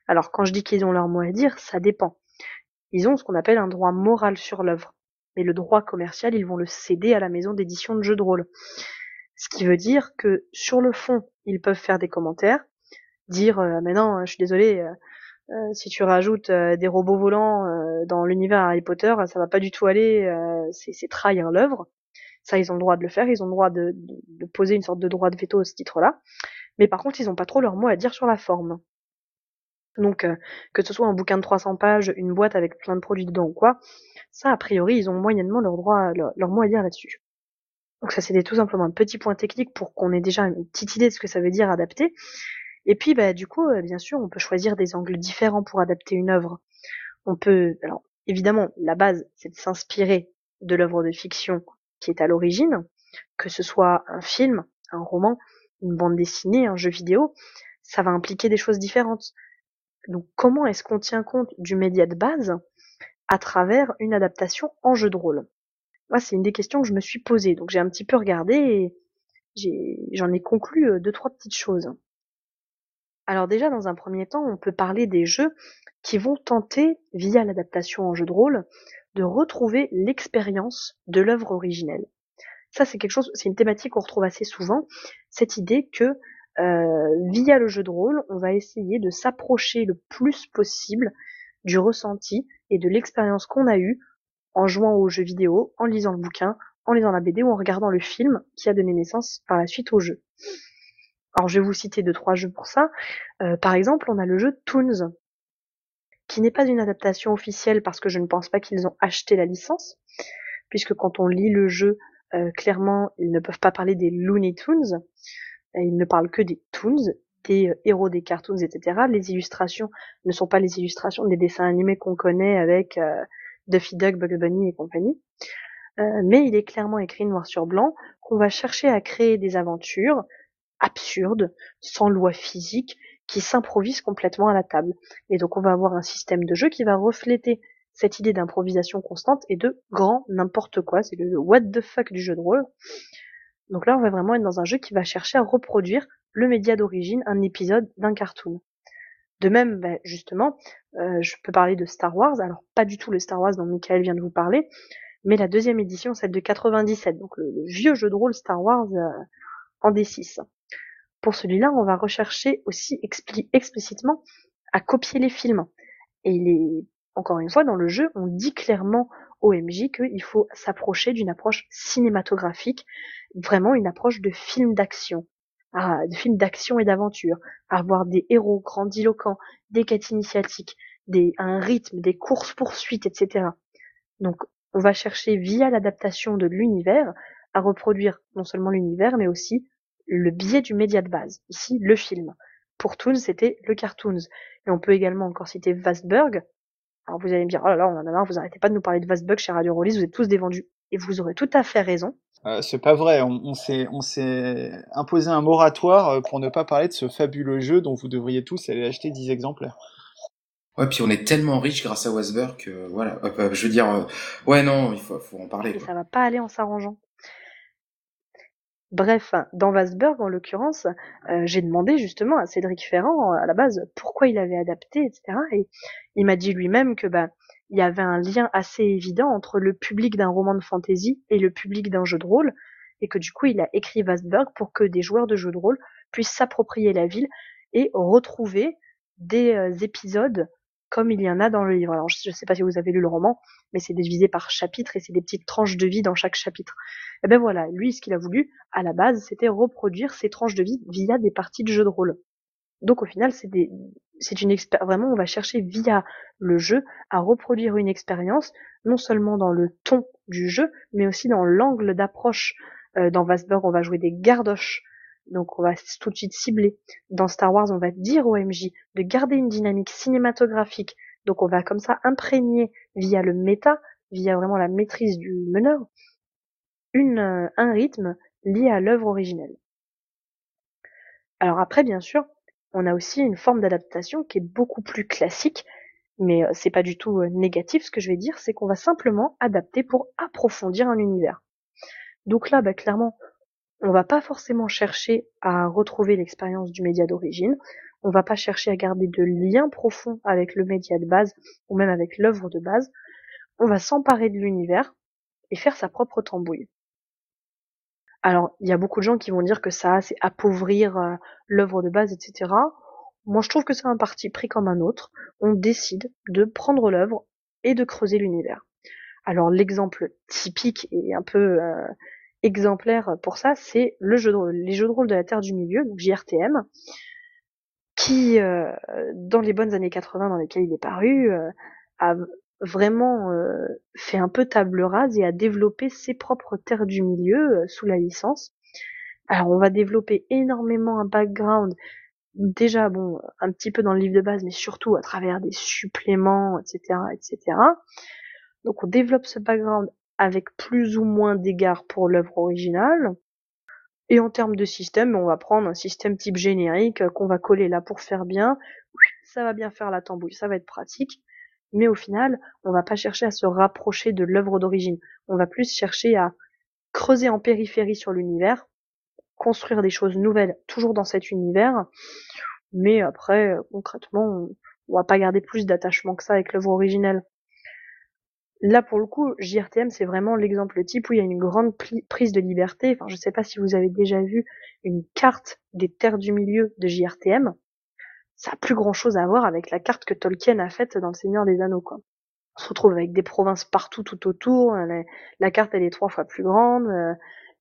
Alors quand je dis qu'ils ont leur mot à dire, ça dépend. Ils ont ce qu'on appelle un droit moral sur l'œuvre. Mais le droit commercial, ils vont le céder à la maison d'édition de jeux de rôle. Ce qui veut dire que sur le fond, ils peuvent faire des commentaires, dire euh, mais non, je suis désolé, euh, euh, si tu rajoutes euh, des robots volants dans l'univers Harry Potter, ça va pas du tout aller, c'est trahir l'œuvre. Ça, ils ont le droit de le faire, ils ont le droit de, de, poser une sorte de droit de veto à ce titre-là. Mais par contre, ils ont pas trop leur mot à dire sur la forme. Donc, que ce soit un bouquin de 300 pages, une boîte avec plein de produits dedans ou quoi, ça, a priori, ils ont moyennement leur droit, leur, leur mot à dire là-dessus. Donc ça, c'était tout simplement un petit point technique pour qu'on ait déjà une petite idée de ce que ça veut dire adapter. Et puis, bah, du coup, euh, bien sûr, on peut choisir des angles différents pour adapter une œuvre. On peut, alors, évidemment, la base, c'est de s'inspirer de l'œuvre de fiction qui est à l'origine, que ce soit un film, un roman, une bande dessinée, un jeu vidéo, ça va impliquer des choses différentes. Donc, comment est-ce qu'on tient compte du média de base à travers une adaptation en jeu de rôle? Moi, c'est une des questions que je me suis posée. Donc, j'ai un petit peu regardé et j'en ai conclu euh, deux, trois petites choses. Alors déjà, dans un premier temps, on peut parler des jeux qui vont tenter, via l'adaptation en jeu de rôle, de retrouver l'expérience de l'œuvre originelle. Ça, c'est quelque chose, c'est une thématique qu'on retrouve assez souvent, cette idée que via le jeu de rôle, on va essayer de s'approcher le plus possible du ressenti et de l'expérience qu'on a eue en jouant au jeu vidéo, en lisant le bouquin, en lisant la BD ou en regardant le film qui a donné naissance par la suite au jeu. Alors je vais vous citer deux trois jeux pour ça. Euh, par exemple, on a le jeu Toons, qui n'est pas une adaptation officielle parce que je ne pense pas qu'ils ont acheté la licence, puisque quand on lit le jeu, euh, clairement, ils ne peuvent pas parler des Looney Tunes, ils ne parlent que des Toons, des euh, héros des cartoons, etc. Les illustrations ne sont pas les illustrations des dessins animés qu'on connaît avec Duffy Duck, Bugs Bunny et compagnie. mais il est clairement écrit noir sur blanc qu'on va chercher à créer des aventures absurde, sans loi physique, qui s'improvise complètement à la table. Et donc on va avoir un système de jeu qui va refléter cette idée d'improvisation constante et de grand n'importe quoi, c'est le what the fuck du jeu de rôle. Donc là on va vraiment être dans un jeu qui va chercher à reproduire le média d'origine, un épisode d'un cartoon. De même, ben, justement, euh, je peux parler de Star Wars, alors pas du tout le Star Wars dont Michael vient de vous parler, mais la deuxième édition, celle de 97, donc le, vieux jeu de rôle Star Wars euh, en D6. Pour celui-là, on va rechercher aussi explicitement à copier les films. Et il encore une fois, dans le jeu, on dit clairement au MJ qu'il faut s'approcher d'une approche cinématographique, vraiment une approche de film d'action, de film d'action et d'aventure, avoir des héros grandiloquents, des quêtes initiatiques, des, un rythme, des courses poursuites, etc. Donc, on va chercher via l'adaptation de l'univers à reproduire non seulement l'univers, mais aussi le biais du média de base. Ici, le film. Pour Toons, c'était le cartoons. Et on peut également encore citer Vastberg. Alors vous allez me dire, oh là là, on en a marre, vous arrêtez pas de nous parler de Vastberg chez Radio Rollis, vous êtes tous des vendus. Et vous aurez tout à fait raison. Euh, c'est pas vrai, on, on s'est imposé un moratoire euh, pour ne pas parler de ce fabuleux jeu dont vous devriez tous aller acheter 10 exemplaires. Ouais, puis on est tellement riche grâce à Wasberg que voilà, euh, je veux dire, ouais non, il faut, faut en parler. Et ça va pas aller en s'arrangeant. Bref, dans Vasberg, en l'occurrence, euh, j'ai demandé justement à Cédric Ferrand, à la base, pourquoi il avait adapté, etc. Et il m'a dit lui-même que bah, il y avait un lien assez évident entre le public d'un roman de fantasy et le public d'un jeu de rôle, et que du coup, il a écrit Vasberg pour que des joueurs de jeux de rôle puissent s'approprier la ville et retrouver des euh, épisodes comme il y en a dans le livre. Alors je ne sais pas si vous avez lu le roman, mais c'est divisé par chapitre et c'est des petites tranches de vie dans chaque chapitre. Et ben voilà, lui ce qu'il a voulu à la base, c'était reproduire ces tranches de vie via des parties de jeu de rôle. Donc au final, c'est des c'est une vraiment on va chercher via le jeu à reproduire une expérience non seulement dans le ton du jeu, mais aussi dans l'angle d'approche. Euh, dans Vasberg, on va jouer des gardoches donc on va tout de suite cibler. Dans Star Wars, on va dire au MJ de garder une dynamique cinématographique. Donc on va comme ça imprégner via le méta, via vraiment la maîtrise du meneur, une, euh, un rythme lié à l'œuvre originelle. Alors après, bien sûr, on a aussi une forme d'adaptation qui est beaucoup plus classique, mais euh, c'est pas du tout euh, négatif. Ce que je vais dire, c'est qu'on va simplement adapter pour approfondir un univers. Donc là, bah, clairement, on va pas forcément chercher à retrouver l'expérience du média d'origine, on va pas chercher à garder de lien profond avec le média de base ou même avec l'œuvre de base, on va s'emparer de l'univers et faire sa propre tambouille. Alors, il y a beaucoup de gens qui vont dire que ça, c'est appauvrir euh, l'œuvre de base, etc. Moi, je trouve que c'est un parti pris comme un autre. On décide de prendre l'œuvre et de creuser l'univers. Alors, l'exemple typique et un peu euh, exemplaire pour ça, c'est le jeu de les jeux de rôle de la Terre du Milieu, donc JRTM, qui, euh, dans les bonnes années 80 dans lesquelles il est paru, a vraiment euh, fait un peu table rase et a développé ses propres Terres du Milieu sous la licence. Alors on va développer énormément un background, déjà bon, un petit peu dans le livre de base, mais surtout à travers des suppléments, etc., etc. Donc on développe ce background avec plus ou moins d'égards pour l'œuvre originale. Et en termes de système, on va prendre un système type générique euh, qu'on va coller là pour faire bien. Ça va bien faire la tambouille, ça va être pratique. Mais au final, on va pas chercher à se rapprocher de l'œuvre d'origine. On va plus chercher à creuser en périphérie sur l'univers, construire des choses nouvelles toujours dans cet univers. Mais après, concrètement, on va pas garder plus d'attachement que ça avec l'œuvre originelle. Là, pour le coup, JRTM, c'est vraiment l'exemple type où il y a une grande prise de liberté. Enfin, je sais pas si vous avez déjà vu une carte des terres du milieu de JRTM. Ça a plus grand chose à voir avec la carte que Tolkien a faite dans Le Seigneur des Anneaux, quoi. On se retrouve avec des provinces partout tout autour. La, carte, elle est trois fois plus grande. Euh,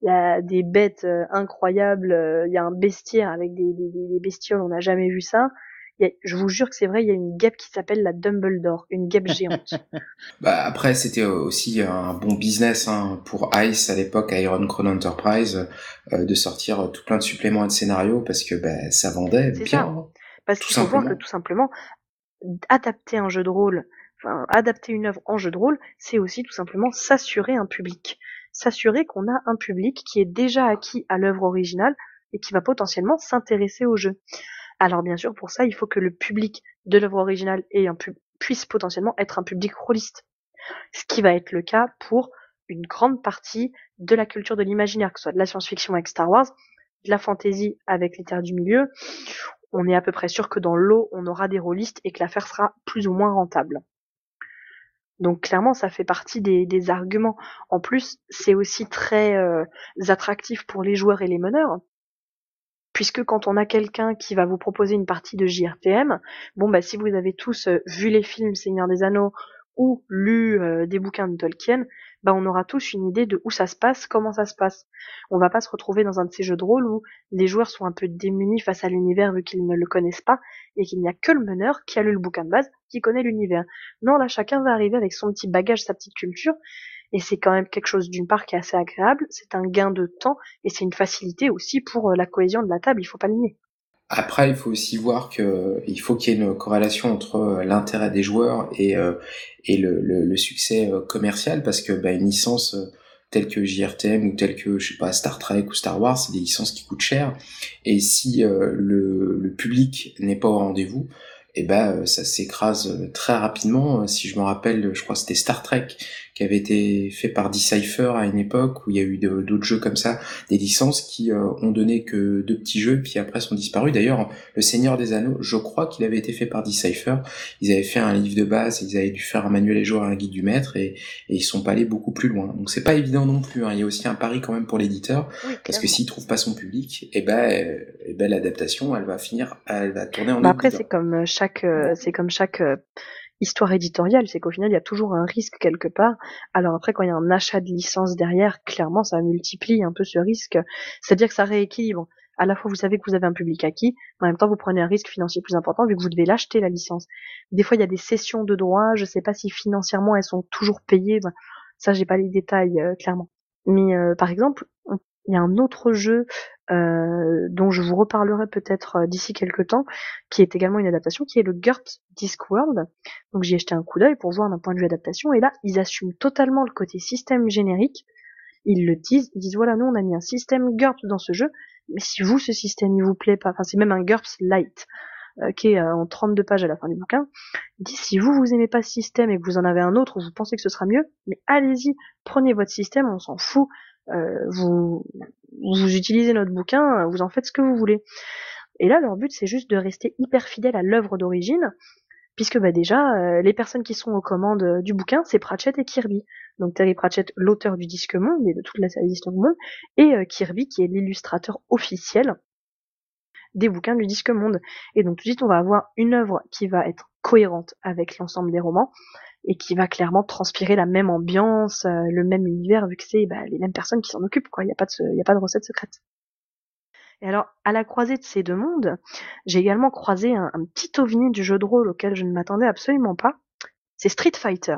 il y a des bêtes euh, incroyables. Euh, il y a un bestiaire avec des, des, des bestioles. On n'a jamais vu ça je vous jure que c'est vrai, il y a une guêpe qui s'appelle la Dumbledore, une guêpe géante. bah après, c'était aussi un bon business hein, pour Ice à l'époque, Iron Crown Enterprise, euh, de sortir tout plein de suppléments et de scénarios parce que bah, ça vendait bien. Ça. Parce qu'il faut voir que tout simplement, adapter un jeu de rôle, enfin adapter une œuvre en jeu de rôle, c'est aussi tout simplement s'assurer un public, s'assurer qu'on a un public qui est déjà acquis à l'œuvre originale et qui va potentiellement s'intéresser au jeu. Alors bien sûr, pour ça, il faut que le public de l'œuvre originale puisse potentiellement être un public rôliste. Ce qui va être le cas pour une grande partie de la culture de l'imaginaire, que ce soit de la science-fiction avec Star Wars, de la fantasy avec les terres du milieu. On est à peu près sûr que dans l'eau, on aura des rôlistes et que l'affaire sera plus ou moins rentable. Donc clairement, ça fait partie des, arguments. En plus, c'est aussi très euh, attractif pour les joueurs et les meneurs, puisque quand on a quelqu'un qui va vous proposer une partie de JRTM, bon bah si vous avez tous euh, vu les films Seigneur des Anneaux ou lu euh, des bouquins de Tolkien, bah on aura tous une idée de où ça se passe, comment ça se passe. On va pas se retrouver dans un de ces jeux de rôle où les joueurs sont un peu démunis face à l'univers vu qu'ils ne le connaissent pas et qu'il n'y a que le meneur qui a lu le bouquin de base qui connaît l'univers. Non, là chacun va arriver avec son petit bagage, sa petite culture et c'est quand même quelque chose d'une part qui est assez agréable, c'est un gain de temps et c'est une facilité aussi pour euh, la cohésion de la table, il faut pas le nier. Après, il faut aussi voir que il faut qu'il y ait une corrélation entre euh, l'intérêt des joueurs et euh, et le, le, succès commercial parce que bah, une licence telle que JRTM ou telle que je sais pas Star Trek ou Star Wars, c'est des licences qui coûtent cher. Et si le, le public n'est pas au rendez-vous, et eh ben ça s'écrase très rapidement. Si je me rappelle, je crois que c'était Star Trek qui avait été fait par Decipher à une époque où il y a eu d'autres jeux comme ça, des licences qui euh, ont donné que deux petits jeux puis après sont disparus. D'ailleurs, Le Seigneur des Anneaux, je crois qu'il avait été fait par Decipher. Ils avaient fait un livre de base, ils avaient dû faire un manuel des joueurs, un guide du maître et, et ils sont pas allés beaucoup plus loin. Donc c'est pas évident non plus. Hein. Il y a aussi un pari quand même pour l'éditeur parce que s'il trouve pas son public, et eh ben, et eh ben l'adaptation, elle va finir, elle va tourner en. Bah après c'est comme chaque, euh, c'est comme chaque euh, histoire éditoriale, c'est qu'au final, il y a toujours un risque quelque part. Alors après, quand il y a un achat de licence derrière, clairement, ça multiplie un peu ce risque. C'est-à-dire que ça rééquilibre. À la fois, vous savez que vous avez un public acquis, en même temps, vous prenez un risque financier plus important vu que vous devez l'acheter, la licence. Des fois, il y a des cessions de droits, je sais pas si financièrement elles sont toujours payées. ça, j'ai pas les détails, euh, clairement. Mais par exemple, il y a un autre jeu euh, dont je vous reparlerai peut-être euh, d'ici quelques temps, qui est également une adaptation, qui est le GURPS Discworld. Donc j'y ai jeté un coup d'œil pour voir d'un point de vue adaptation, et là ils assument totalement le côté système générique. Ils le disent, ils disent voilà nous on a mis un système GURPS dans ce jeu, mais si vous ce système il vous plaît pas, enfin c'est même un GURPS light, euh, qui est en 32 pages à la fin du bouquin, ils disent si vous vous aimez pas ce système et que vous en avez un autre, vous pensez que ce sera mieux, mais allez-y, prenez votre système, on s'en fout, euh, vous, vous utilisez notre bouquin, vous en faites ce que vous voulez. Et là, leur but, c'est juste de rester hyper fidèle à l'œuvre d'origine, puisque bah déjà, euh, les personnes qui sont aux commandes du bouquin, c'est Pratchett et Kirby. Donc Terry Pratchett, l'auteur du Disque Monde et de toute la série du monde, et euh, Kirby, qui est l'illustrateur officiel des bouquins du Disque Monde. Et donc tout de suite, on va avoir une œuvre qui va être cohérente avec l'ensemble des romans, et qui va clairement transpirer la même ambiance, euh, le même univers, vu que c'est bah, les mêmes personnes qui s'en occupent, quoi. Il n'y a pas de, a pas de recette secrète. Et alors, à la croisée de ces deux mondes, j'ai également croisé un, petit ovni du jeu de rôle auquel je ne m'attendais absolument pas. C'est Street Fighter.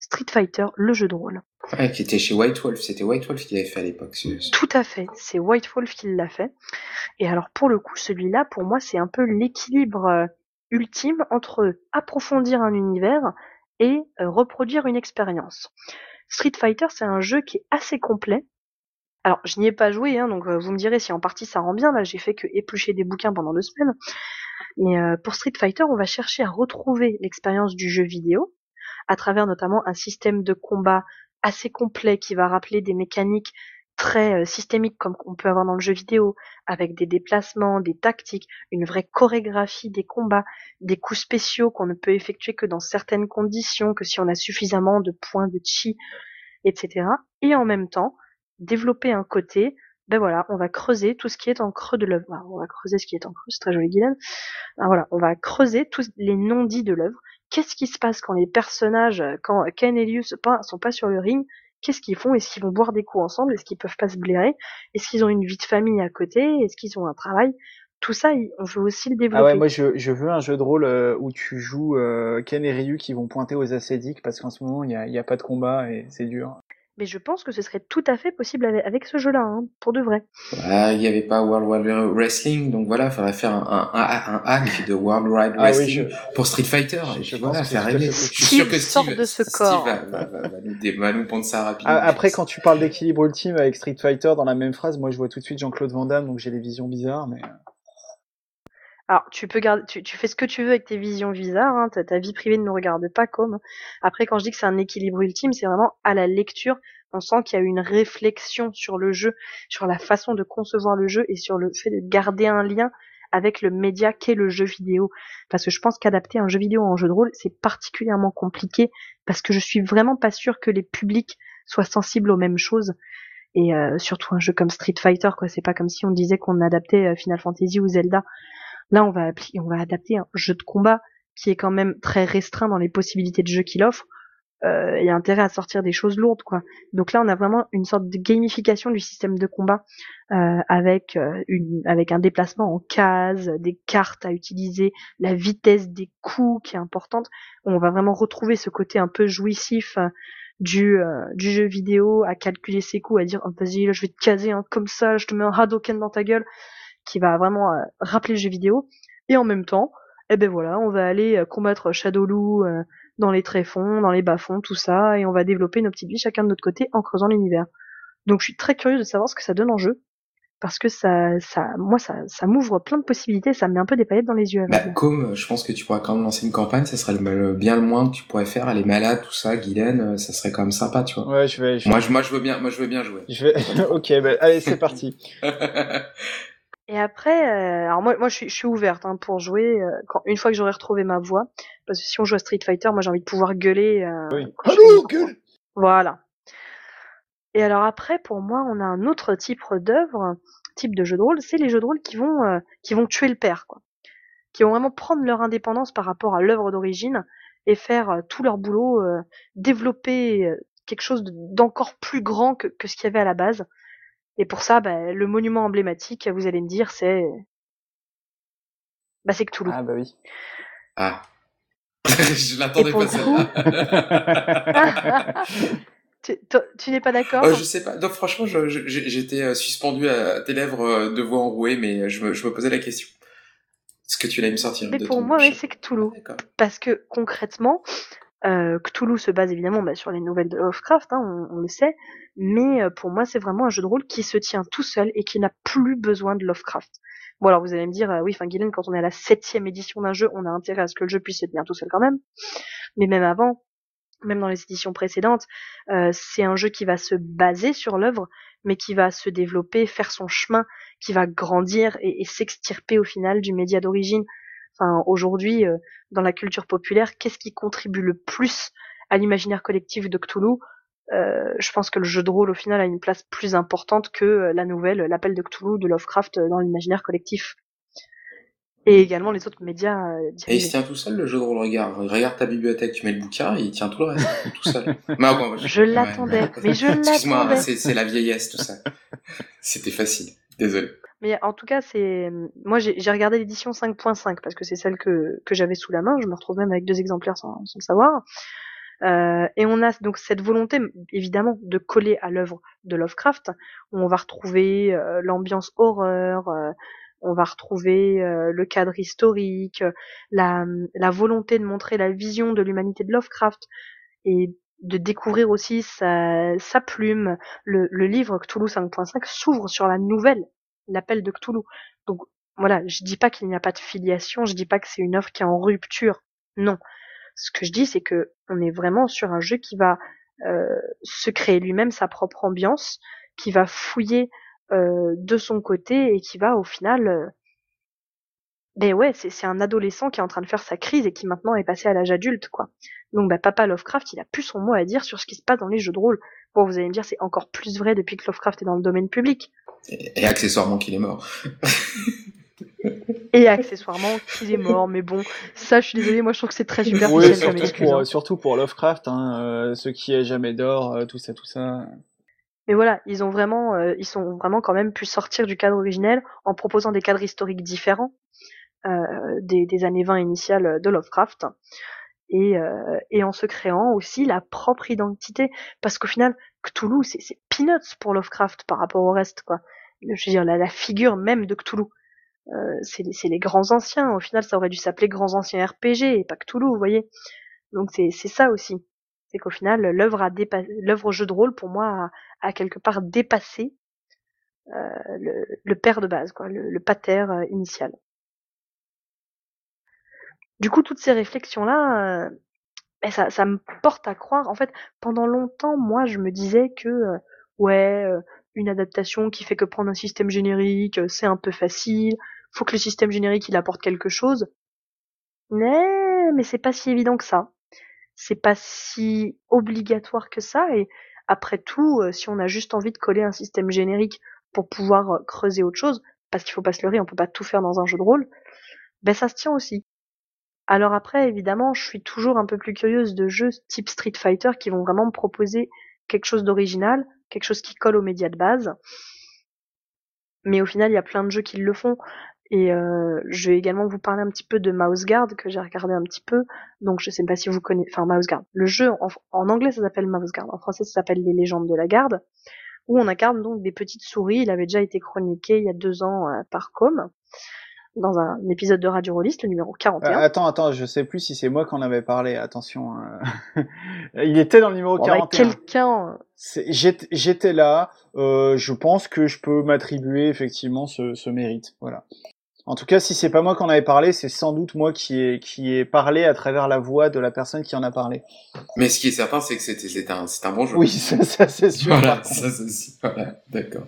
Street Fighter, le jeu de rôle. Ouais, qui était chez White Wolf. C'était White Wolf qui l'avait fait à l'époque. Tout à fait. C'est White Wolf qui l'a fait. Et alors, pour le coup, celui-là, pour moi, c'est un peu l'équilibre euh, ultime entre approfondir un univers et euh, reproduire une expérience. Street Fighter, c'est un jeu qui est assez complet. Alors, je n'y ai pas joué, hein, donc euh, vous me direz si en partie ça rend bien. Là, j'ai fait que éplucher des bouquins pendant deux semaines. Mais euh, pour Street Fighter, on va chercher à retrouver l'expérience du jeu vidéo à travers notamment un système de combat assez complet qui va rappeler des mécaniques très euh, systémique comme on peut avoir dans le jeu vidéo, avec des déplacements, des tactiques, une vraie chorégraphie des combats, des coups spéciaux qu'on ne peut effectuer que dans certaines conditions, que si on a suffisamment de points de chi, etc. Et en même temps, développer un côté, ben voilà, on va creuser tout ce qui est en creux de l'œuvre. On va creuser ce qui est en creux, c'est très joli Guylaine. voilà, on va creuser tous les non-dits de l'œuvre. Qu'est-ce qui se passe quand les personnages, quand Ken et Liu sont pas sur le ring qu'est-ce qu'ils font? Est-ce qu'ils vont boire des coups ensemble? Est-ce qu'ils peuvent pas se blairer? Est-ce qu'ils ont une vie de famille à côté? Est-ce qu'ils ont un travail? Tout ça, on veut aussi le développer. Ah ouais, moi je, je veux un jeu de rôle euh, où tu joues euh, Ken et Ryu qui vont pointer aux ascédiques parce qu'en ce moment il n'y a, y a pas de combat et c'est dur. Mais je pense que ce serait tout à fait possible avec, ce jeu-là, hein, pour de vrai. Il n'y avait pas World Wide Wrestling, donc voilà, il faudrait faire un, un, un, hack de World Wide ah Wrestling pour Street Fighter. je, voilà, faire rêver. Je suis sûr que Steve, de ce corps. va, va, va, nous, va, nous, pondre ça rapidement. Ah, après, quand tu parles d'équilibre ultime avec Street Fighter dans la même phrase, moi je vois tout de suite Jean-Claude Van Damme, donc j'ai des visions bizarres, mais... Alors, tu peux garder, tu, fais ce que tu veux avec tes visions bizarres, hein, ta, ta, vie privée ne nous regarde pas comme. Après, quand je dis que c'est un équilibre ultime, c'est vraiment à la lecture. On sent qu'il y a une réflexion sur le jeu, sur la façon de concevoir le jeu et sur le fait de garder un lien avec le média qu'est le jeu vidéo. Parce que je pense qu'adapter un jeu vidéo en jeu de rôle, c'est particulièrement compliqué parce que je suis vraiment pas sûre que les publics soient sensibles aux mêmes choses. Et euh, surtout un jeu comme Street Fighter, quoi. C'est pas comme si on disait qu'on adaptait euh, Final Fantasy ou Zelda. Là, on va, on va adapter un jeu de combat qui est quand même très restreint dans les possibilités de jeu qu'il offre. Euh, il y a intérêt à sortir des choses lourdes, quoi. Donc là, on a vraiment une sorte de gamification du système de combat euh, avec euh, avec un déplacement en case, des cartes à utiliser, la vitesse des coups qui est importante. On va vraiment retrouver ce côté un peu jouissif du, du jeu vidéo, à calculer ses coups, à dire oh, vas-y là je vais te caser hein, comme ça, je te mets un Hadoken dans ta gueule qui va vraiment euh, rappeler le jeu vidéo. Et en même temps, eh ben voilà, on va aller euh, combattre Shadowloo euh, dans les tréfonds, dans les bas-fonds, tout ça, et on va développer nos petites vies chacun de notre côté en creusant l'univers. Donc je suis très curieuse de savoir ce que ça donne en jeu, parce que ça, ça, moi, ça, ça m'ouvre plein de possibilités, ça me met un peu des paillettes dans les yeux. Bah, comme je pense que tu pourrais quand même lancer une campagne, ça serait le, bien le moins que tu pourrais faire. Elle est malade, tout ça, Guylaine, ça serait quand même sympa, tu vois. Ouais, je vais. Moi, je, moi, je veux bien, moi, je veux bien jouer. Je vais. ok, bah, allez, c'est parti. Et après, euh, alors moi, moi, je suis, je suis ouverte hein, pour jouer euh, quand, une fois que j'aurai retrouvé ma voix, parce que si on joue à Street Fighter, moi, j'ai envie de pouvoir gueuler. Euh, oui. Allô, gueule. Voilà. Et alors après, pour moi, on a un autre type d'œuvre, type de jeu de rôle, c'est les jeux de rôle qui vont euh, qui vont tuer le père, quoi, qui vont vraiment prendre leur indépendance par rapport à l'œuvre d'origine et faire euh, tout leur boulot, euh, développer quelque chose d'encore plus grand que, que ce qu'il y avait à la base. Et pour ça, bah, le monument emblématique, vous allez me dire, c'est bah c'est Cthulhu. Ah bah oui. Ah. je l'attendais pas ça. Tu, n'es pas d'accord? Euh, Je sais pas. Donc franchement, j'étais euh, suspendu à tes lèvres euh, de voix enrouée, mais je me, je me posais la question. Est-ce que tu allais me sortir Mais pour moi, oui, c'est Cthulhu. Ah, Parce que concrètement, euh, Cthulhu se base évidemment bah, sur les nouvelles de Lovecraft, hein, on, le sait, mais pour moi, c'est vraiment un jeu de rôle qui se tient tout seul et qui n'a plus besoin de Lovecraft. Bon, alors vous allez me dire, oui, enfin, Guylaine, quand on est à la septième édition d'un jeu, on a intérêt à ce que le jeu puisse se tenir tout seul quand même. Mais même avant, même dans les éditions précédentes, euh, c'est un jeu qui va se baser sur l'œuvre, mais qui va se développer, faire son chemin, qui va grandir et, s'extirper au final du média d'origine. Enfin, aujourd'hui, euh, dans la culture populaire, qu'est-ce qui contribue le plus à l'imaginaire collectif de Cthulhu? Euh, Je pense que le jeu de rôle, au final, a une place plus importante que la nouvelle, l'appel de Cthulhu de Lovecraft dans l'imaginaire collectif et également les autres médias. Euh, et il se tient tout seul le jeu de rôle regarde. Regarde ta bibliothèque, tu mets le bouquin, et il tient tout le reste tout seul. je, l'attendais, mais je l'attendais. c'est la vieillesse tout ça. C'était facile, désolé. Mais en tout cas, c'est moi j'ai regardé l'édition 5.5 parce que c'est celle que, que j'avais sous la main. Je me retrouve même avec deux exemplaires sans, sans le savoir. Euh, et on a donc cette volonté, évidemment, de coller à l'œuvre de Lovecraft, où on va retrouver euh, l'ambiance horreur, euh, on va retrouver euh, le cadre historique, la, la, volonté de montrer la vision de l'humanité de Lovecraft et de découvrir aussi sa, sa plume. Le, le, livre Cthulhu 5.5 s'ouvre sur la nouvelle, l'appel de Cthulhu. Donc voilà, je dis pas qu'il n'y a pas de filiation, je dis pas que c'est une œuvre qui est en rupture. Non. Ce que je dis, c'est que on est vraiment sur un jeu qui va euh, se créer lui-même sa propre ambiance, qui va fouiller euh, de son côté et qui va au final euh, ben ouais, c'est un adolescent qui est en train de faire sa crise et qui maintenant est passé à l'âge adulte, quoi. Donc bah, Papa Lovecraft, il a plus son mot à dire sur ce qui se passe dans les jeux de rôle. Bon, vous allez me dire, c'est encore plus vrai depuis que Lovecraft est dans le domaine public. Et, accessoirement qu'il est mort. et accessoirement qu'il est mort, mais bon, ça, je suis désolé, moi je trouve que c'est très superficiel oui, surtout, pour, hein. surtout pour Lovecraft, hein, euh, ce qui est jamais d'or, tout ça, tout ça. Mais voilà, ils ont vraiment, euh, ils sont vraiment quand même pu sortir du cadre originel en proposant des cadres historiques différents euh, des, des, années 20 initiales de Lovecraft et, euh, et en se créant aussi la propre identité parce qu'au final Cthulhu c'est, peanuts pour Lovecraft par rapport au reste quoi. Je veux dire la, la figure même de Cthulhu. Euh, c'est, les grands anciens. Au final, ça aurait dû s'appeler grands anciens RPG et pas Cthulhu, vous voyez. Donc c'est, ça aussi c'est qu'au final l'œuvre a jeu de rôle pour moi a, quelque part dépassé euh, le, le, père de base quoi le, le pater euh, initial du coup toutes ces réflexions là euh, ben, ça, ça me porte à croire en fait pendant longtemps moi je me disais que euh, ouais une adaptation qui fait que prendre un système générique c'est un peu facile faut que le système générique il apporte quelque chose. Mais mais c'est pas si évident que ça. C'est pas si obligatoire que ça et après tout euh, si on a juste envie de coller un système générique pour pouvoir euh, creuser autre chose parce qu'il faut pas se leurrer on peut pas tout faire dans un jeu de rôle ben ça se tient aussi alors après évidemment je suis toujours un peu plus curieuse de jeux type Street Fighter qui vont vraiment me proposer quelque chose d'original quelque chose qui colle aux médias de base mais au final il y a plein de jeux qui le font et euh, je vais également vous parler un petit peu de Mouse Guard que j'ai regardé un petit peu. Donc je sais pas si vous connaissez, enfin Mouse Guard. Le jeu en, anglais ça s'appelle Mouse Guard, en français ça s'appelle Les légendes de la garde, où on incarne donc des petites souris. Il avait déjà été chroniqué il y a deux ans euh, par Com. Dans un épisode de Radio Rollist, le numéro 41. Euh, attends, attends, je sais plus si c'est moi qui en avais parlé, attention. Hein. Il était dans le numéro bon, 41. Bah, Quelqu'un... J'étais là, euh, je pense que je peux m'attribuer effectivement ce, ce mérite, voilà. En tout cas, si c'est pas moi qui en avait parlé, c'est sans doute moi qui ai, qui ai parlé à travers la voix de la personne qui en a parlé. Mais ce qui est certain, c'est que c'est un, un bon jeu. Oui, ça, ça c'est sûr. Voilà, ça c'est voilà, d'accord.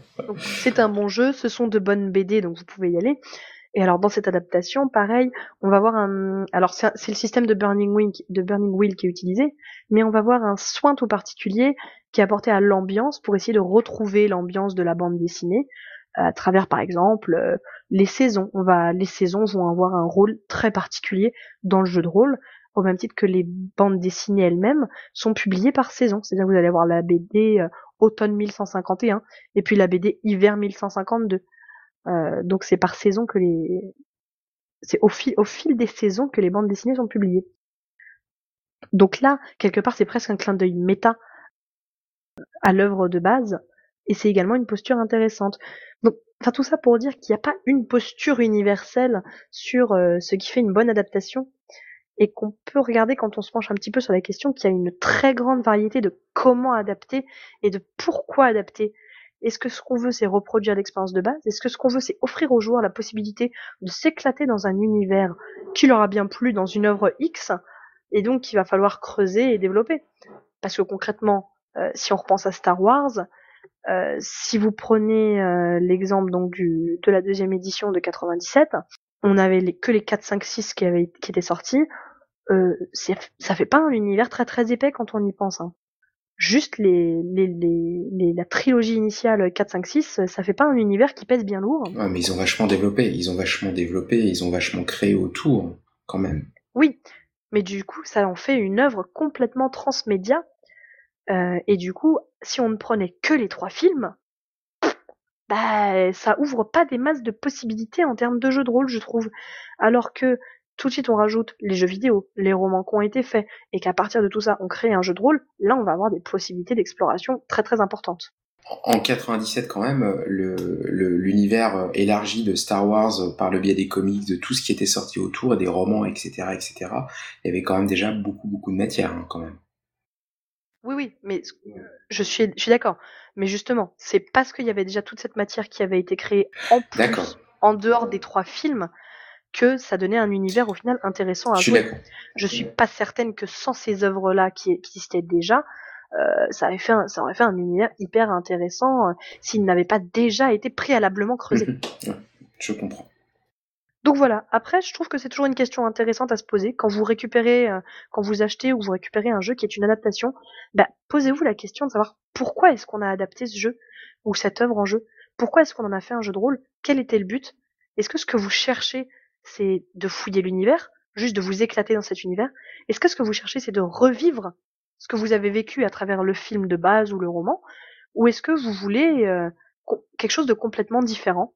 C'est un bon jeu, ce sont de bonnes BD, donc vous pouvez y aller. Et alors dans cette adaptation, pareil, on va voir un. Alors c'est le système de Burning Wheel, de Burning Wheel qui est utilisé, mais on va voir un soin tout particulier qui est apporté à l'ambiance pour essayer de retrouver l'ambiance de la bande dessinée à travers par exemple euh, les saisons. On va, les saisons vont avoir un rôle très particulier dans le jeu de rôle, au même titre que les bandes dessinées elles-mêmes sont publiées par saison. C'est-à-dire que vous allez avoir la BD euh, automne 1151 et puis la BD hiver 1152. Euh, donc c'est par saison que les, c'est au fil, au fil des saisons que les bandes dessinées sont publiées. Donc là, quelque part, c'est presque un clin d'œil méta à l'œuvre de base, et c'est également une posture intéressante. Donc, enfin tout ça pour dire qu'il n'y a pas une posture universelle sur euh, ce qui fait une bonne adaptation et qu'on peut regarder quand on se penche un petit peu sur la question qu'il y a une très grande variété de comment adapter et de pourquoi adapter. Est-ce que ce qu'on veut c'est reproduire l'expérience de base? Est-ce que ce qu'on veut c'est offrir aux joueurs la possibilité de s'éclater dans un univers qui leur a bien plu dans une œuvre X et donc qu'il va falloir creuser et développer? Parce que concrètement, euh, si on repense à Star Wars, euh, si vous prenez euh, l'exemple donc du, de la deuxième édition de 97, on avait que les 4, 5, 6 qui, avaient, qui étaient sortis. Euh, ça fait pas un univers très très épais quand on y pense. Hein. Juste les, les, les, la trilogie initiale 4, 5, 6, ça fait pas un univers qui pèse bien lourd. Ouais, mais ils ont vachement développé, ils ont vachement développé, ils ont vachement créé autour quand même. Oui, mais du coup, ça en fait une œuvre complètement transmédia euh, et du coup, si on ne prenait que les trois films, bah ça ouvre pas des masses de possibilités en termes de jeux de rôle, je trouve. Alors que tout de suite on rajoute les jeux vidéo, les romans qui ont été faits, et qu'à partir de tout ça on crée un jeu de rôle, là on va avoir des possibilités d'exploration très très importantes. En 97 quand même, l'univers le, élargi de Star Wars par le biais des comics, de tout ce qui était sorti autour, des romans, etc., etc., il y avait quand même déjà beaucoup beaucoup de matière hein, quand même. Oui, oui, mais je suis, je suis d'accord. Mais justement, c'est parce qu'il y avait déjà toute cette matière qui avait été créée en plus, en dehors des trois films, que ça donnait un univers au final intéressant à jouer. Je suis pas certaine que sans ces œuvres-là qui existaient déjà, euh, ça, aurait fait un, ça aurait fait un univers hyper intéressant euh, s'il n'avait pas déjà été préalablement creusé. je comprends. Donc voilà. Après, je trouve que c'est toujours une question intéressante à se poser quand vous récupérez, euh, quand vous achetez ou vous récupérez un jeu qui est une adaptation. Bah, posez-vous la question de savoir pourquoi est-ce qu'on a adapté ce jeu ou cette œuvre en jeu? Pourquoi est-ce qu'on en a fait un jeu de rôle? Quel était le but? Est-ce que ce que vous cherchez, c'est de fouiller l'univers, juste de vous éclater dans cet univers Est-ce que ce que vous cherchez, c'est de revivre ce que vous avez vécu à travers le film de base ou le roman Ou est-ce que vous voulez euh, quelque chose de complètement différent?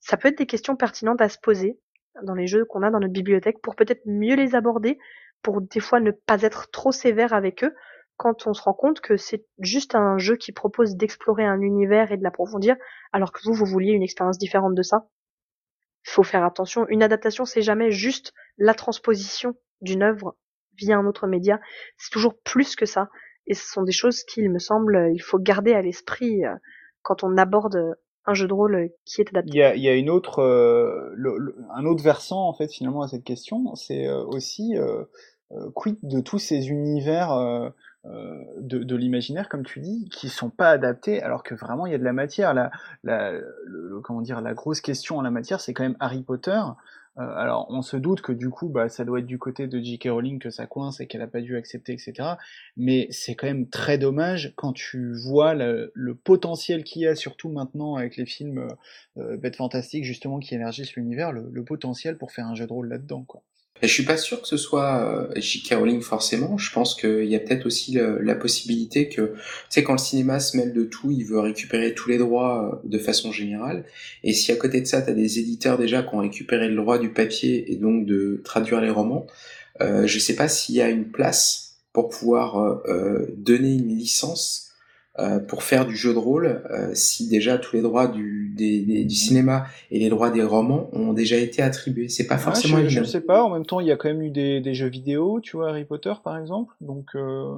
Ça peut être des questions pertinentes à se poser dans les jeux qu'on a dans notre bibliothèque pour peut-être mieux les aborder, pour des fois ne pas être trop sévère avec eux quand on se rend compte que c'est juste un jeu qui propose d'explorer un univers et de l'approfondir, alors que vous, vous vouliez une expérience différente de ça. Faut faire attention. Une adaptation, c'est jamais juste la transposition d'une œuvre via un autre média. C'est toujours plus que ça. Et ce sont des choses qu'il me semble, il faut garder à l'esprit euh, quand on aborde un jeu de rôle qui est adapté. Il y a, une autre, euh, un autre versant en fait finalement à cette question, c'est euh, aussi euh, euh, quid de tous ces univers euh, de, de l'imaginaire, comme tu dis, qui sont pas adaptés, alors que vraiment il y a de la matière. La, la, le, comment dire, la grosse question en la matière, c'est quand même Harry Potter. Euh, alors, on se doute que du coup, bah, ça doit être du côté de J.K. Rowling que ça coince et qu'elle a pas dû accepter, etc. Mais c'est quand même très dommage quand tu vois le, potentiel qu'il y a, surtout maintenant avec les films euh, Bêtes Fantastiques, justement, qui énergisent l'univers, le, le potentiel pour faire un jeu de rôle là-dedans, quoi. Je suis pas sûr que ce soit euh, J.K. Rowling forcément. Je pense qu'il y a peut-être aussi la possibilité que, tu sais, quand le cinéma se mêle de tout, il veut récupérer tous les droits euh, de façon générale. Et si à côté de ça, tu as des éditeurs déjà qui ont récupéré le droit du papier et donc de traduire les romans, euh, je sais pas s'il y a une place pour pouvoir euh, euh donner une licence pour faire du jeu de rôle, si déjà tous les droits du, des, du cinéma et les droits des romans ont déjà été attribués. C'est pas forcément je, je sais pas. En même temps, il y a quand même eu des, des jeux vidéo, tu vois, Harry Potter par exemple. Donc. Euh...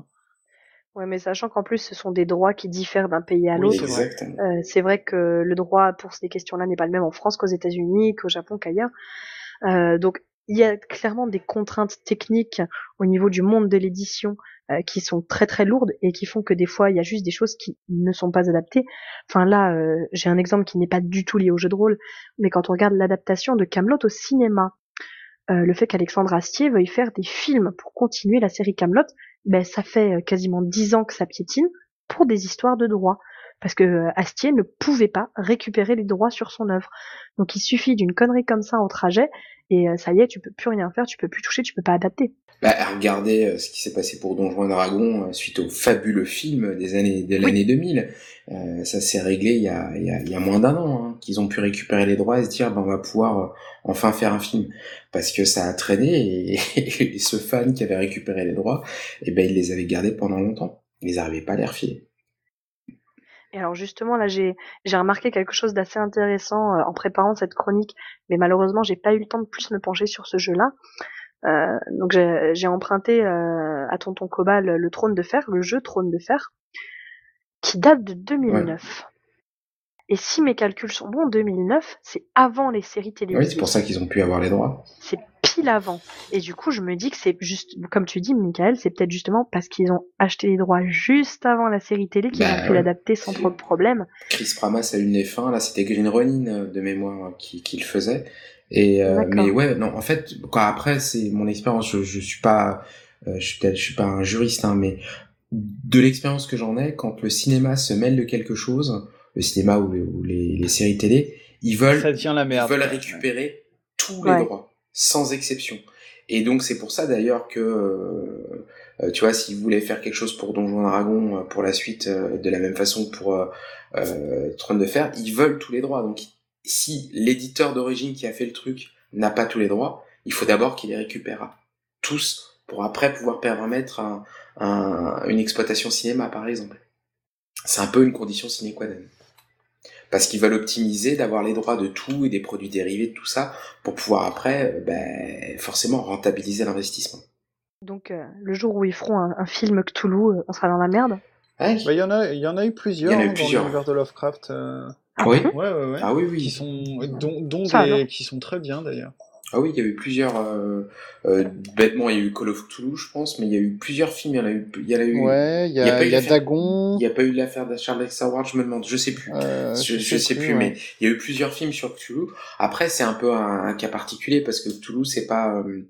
Ouais, mais sachant qu'en plus ce sont des droits qui diffèrent d'un pays à l'autre. Euh, c'est vrai que le droit pour ces questions-là n'est pas le même en France qu'aux États-Unis, qu'au Japon, qu'ailleurs. Euh, donc il y a clairement des contraintes techniques au niveau du monde de l'édition euh, qui sont très très lourdes et qui font que des fois il y a juste des choses qui ne sont pas adaptées. Enfin là, euh, j'ai un exemple qui n'est pas du tout lié au jeu de rôle, mais quand on regarde l'adaptation de Camelot au cinéma, euh, le fait qu'Alexandre Astier veuille faire des films pour continuer la série Camelot, ben ça fait quasiment dix ans que ça piétine pour des histoires de droit parce que Astier ne pouvait pas récupérer les droits sur son œuvre. Donc il suffit d'une connerie comme ça au trajet et euh, ça y est, tu peux plus rien faire, tu peux plus toucher, tu peux pas adapter. Bah, regardez euh, ce qui s'est passé pour Donjons et Dragons euh, suite au fabuleux film des années de l'année 2000. Euh, ça s'est réglé il y a, il y a, il y a moins d'un an hein, qu'ils ont pu récupérer les droits et se dire ben, on va pouvoir enfin faire un film parce que ça a traîné et, et, ce fan qui avait récupéré les droits, et eh ben il les avait gardés pendant longtemps. Ils n'arrivaient pas à les refiler. Et alors justement là j'ai j'ai remarqué quelque chose d'assez intéressant euh, en préparant cette chronique, mais malheureusement j'ai pas eu le temps de plus me pencher sur ce jeu-là. Euh, donc j'ai emprunté euh, à Tonton Cobal le, Trône de Fer, le jeu Trône de Fer, qui date de 2009. Et si mes calculs sont bons, 2009, c'est avant les séries télévisées. Oui, c'est pour ça qu'ils ont pu avoir les droits. C'est pile avant. Et du coup, je me dis que c'est juste, comme tu dis, Michael, c'est peut-être justement parce qu'ils ont acheté les droits juste avant la série télé qu'ils bah ont pu l'adapter sans trop de problèmes. Chris Pramas a eu les fins, là c'était Green Ronin euh, de mémoire qui, qui le faisait. Et euh, mais ouais, non, en fait, quand après c'est mon expérience, je, je suis pas, euh, je suis peut-être, je suis pas un juriste, hein, mais de l'expérience que j'en ai, quand le cinéma se mêle de quelque chose, le cinéma ou, ou les, les, séries télé, ils veulent, la merde. ils veulent récupérer tous les droits, sans exception. Et donc c'est pour ça d'ailleurs que, euh, euh tu vois, s'ils voulaient faire quelque chose pour Donjons Dragon euh, pour la suite, euh, de la même façon que pour euh, Trône de Fer, ils veulent tous les droits. Donc si l'éditeur d'origine qui a fait le truc n'a pas tous les droits, il faut d'abord qu'il les récupère tous pour après pouvoir permettre un, un, une exploitation cinéma par exemple. C'est un peu une condition sine qua non parce qu'ils veulent optimiser, d'avoir les droits de tout et des produits dérivés de tout ça pour pouvoir après, euh, ben, forcément rentabiliser l'investissement. Donc euh, le jour où ils feront un, film Cthulhu, euh, on sera dans la merde. Bah, il y en a, il y en a eu plusieurs, hein, dans l'univers de Lovecraft. Ah oui. Ouais, ouais, ouais. Ah oui, oui. Qui sont, dont, dont des, qui sont très bien d'ailleurs. Ah oui, il y a eu plusieurs. Euh, euh, bêtement, il y a eu Call of Cthulhu, je pense, mais il y a eu plusieurs films. Il y en a eu. Il y a eu. Ouais, il y a, il y a, Dagon. Il n'y a pas eu l'affaire de Charles Ward, je me demande, je sais plus. Euh, je, je, sais, plus, mais il y a eu plusieurs films sur Cthulhu. Après, c'est un peu un, un, cas particulier parce que Cthulhu, c'est pas. Euh,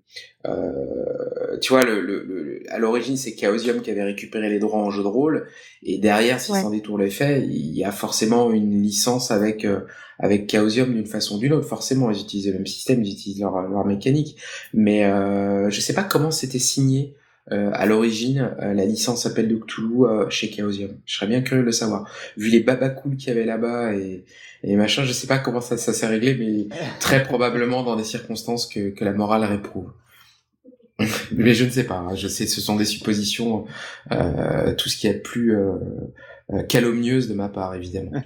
euh, tu vois, le, le, à l'origine, c'est Chaosium qui avait récupéré les droits en jeu de rôle, et derrière, si ouais. sans détour les faits, il y a forcément une licence avec euh, avec Chaosium d'une façon ou d'une autre. Forcément, ils utilisent le même système, ils utilisent leur leur mécanique, mais euh, je sais pas comment c'était signé. Euh, à l'origine, euh, la licence s'appelle de Cthulhu euh, chez Chaosium. Je serais bien curieux de le savoir. Vu les babacools qu'il y avait là-bas et, et machin, je sais pas comment ça, ça s'est réglé, mais très probablement dans des circonstances que, que la morale réprouve. mais je ne sais pas. Hein. Je sais, ce sont des suppositions, euh, tout ce qui est plus euh, euh, calomnieuse de ma part, évidemment.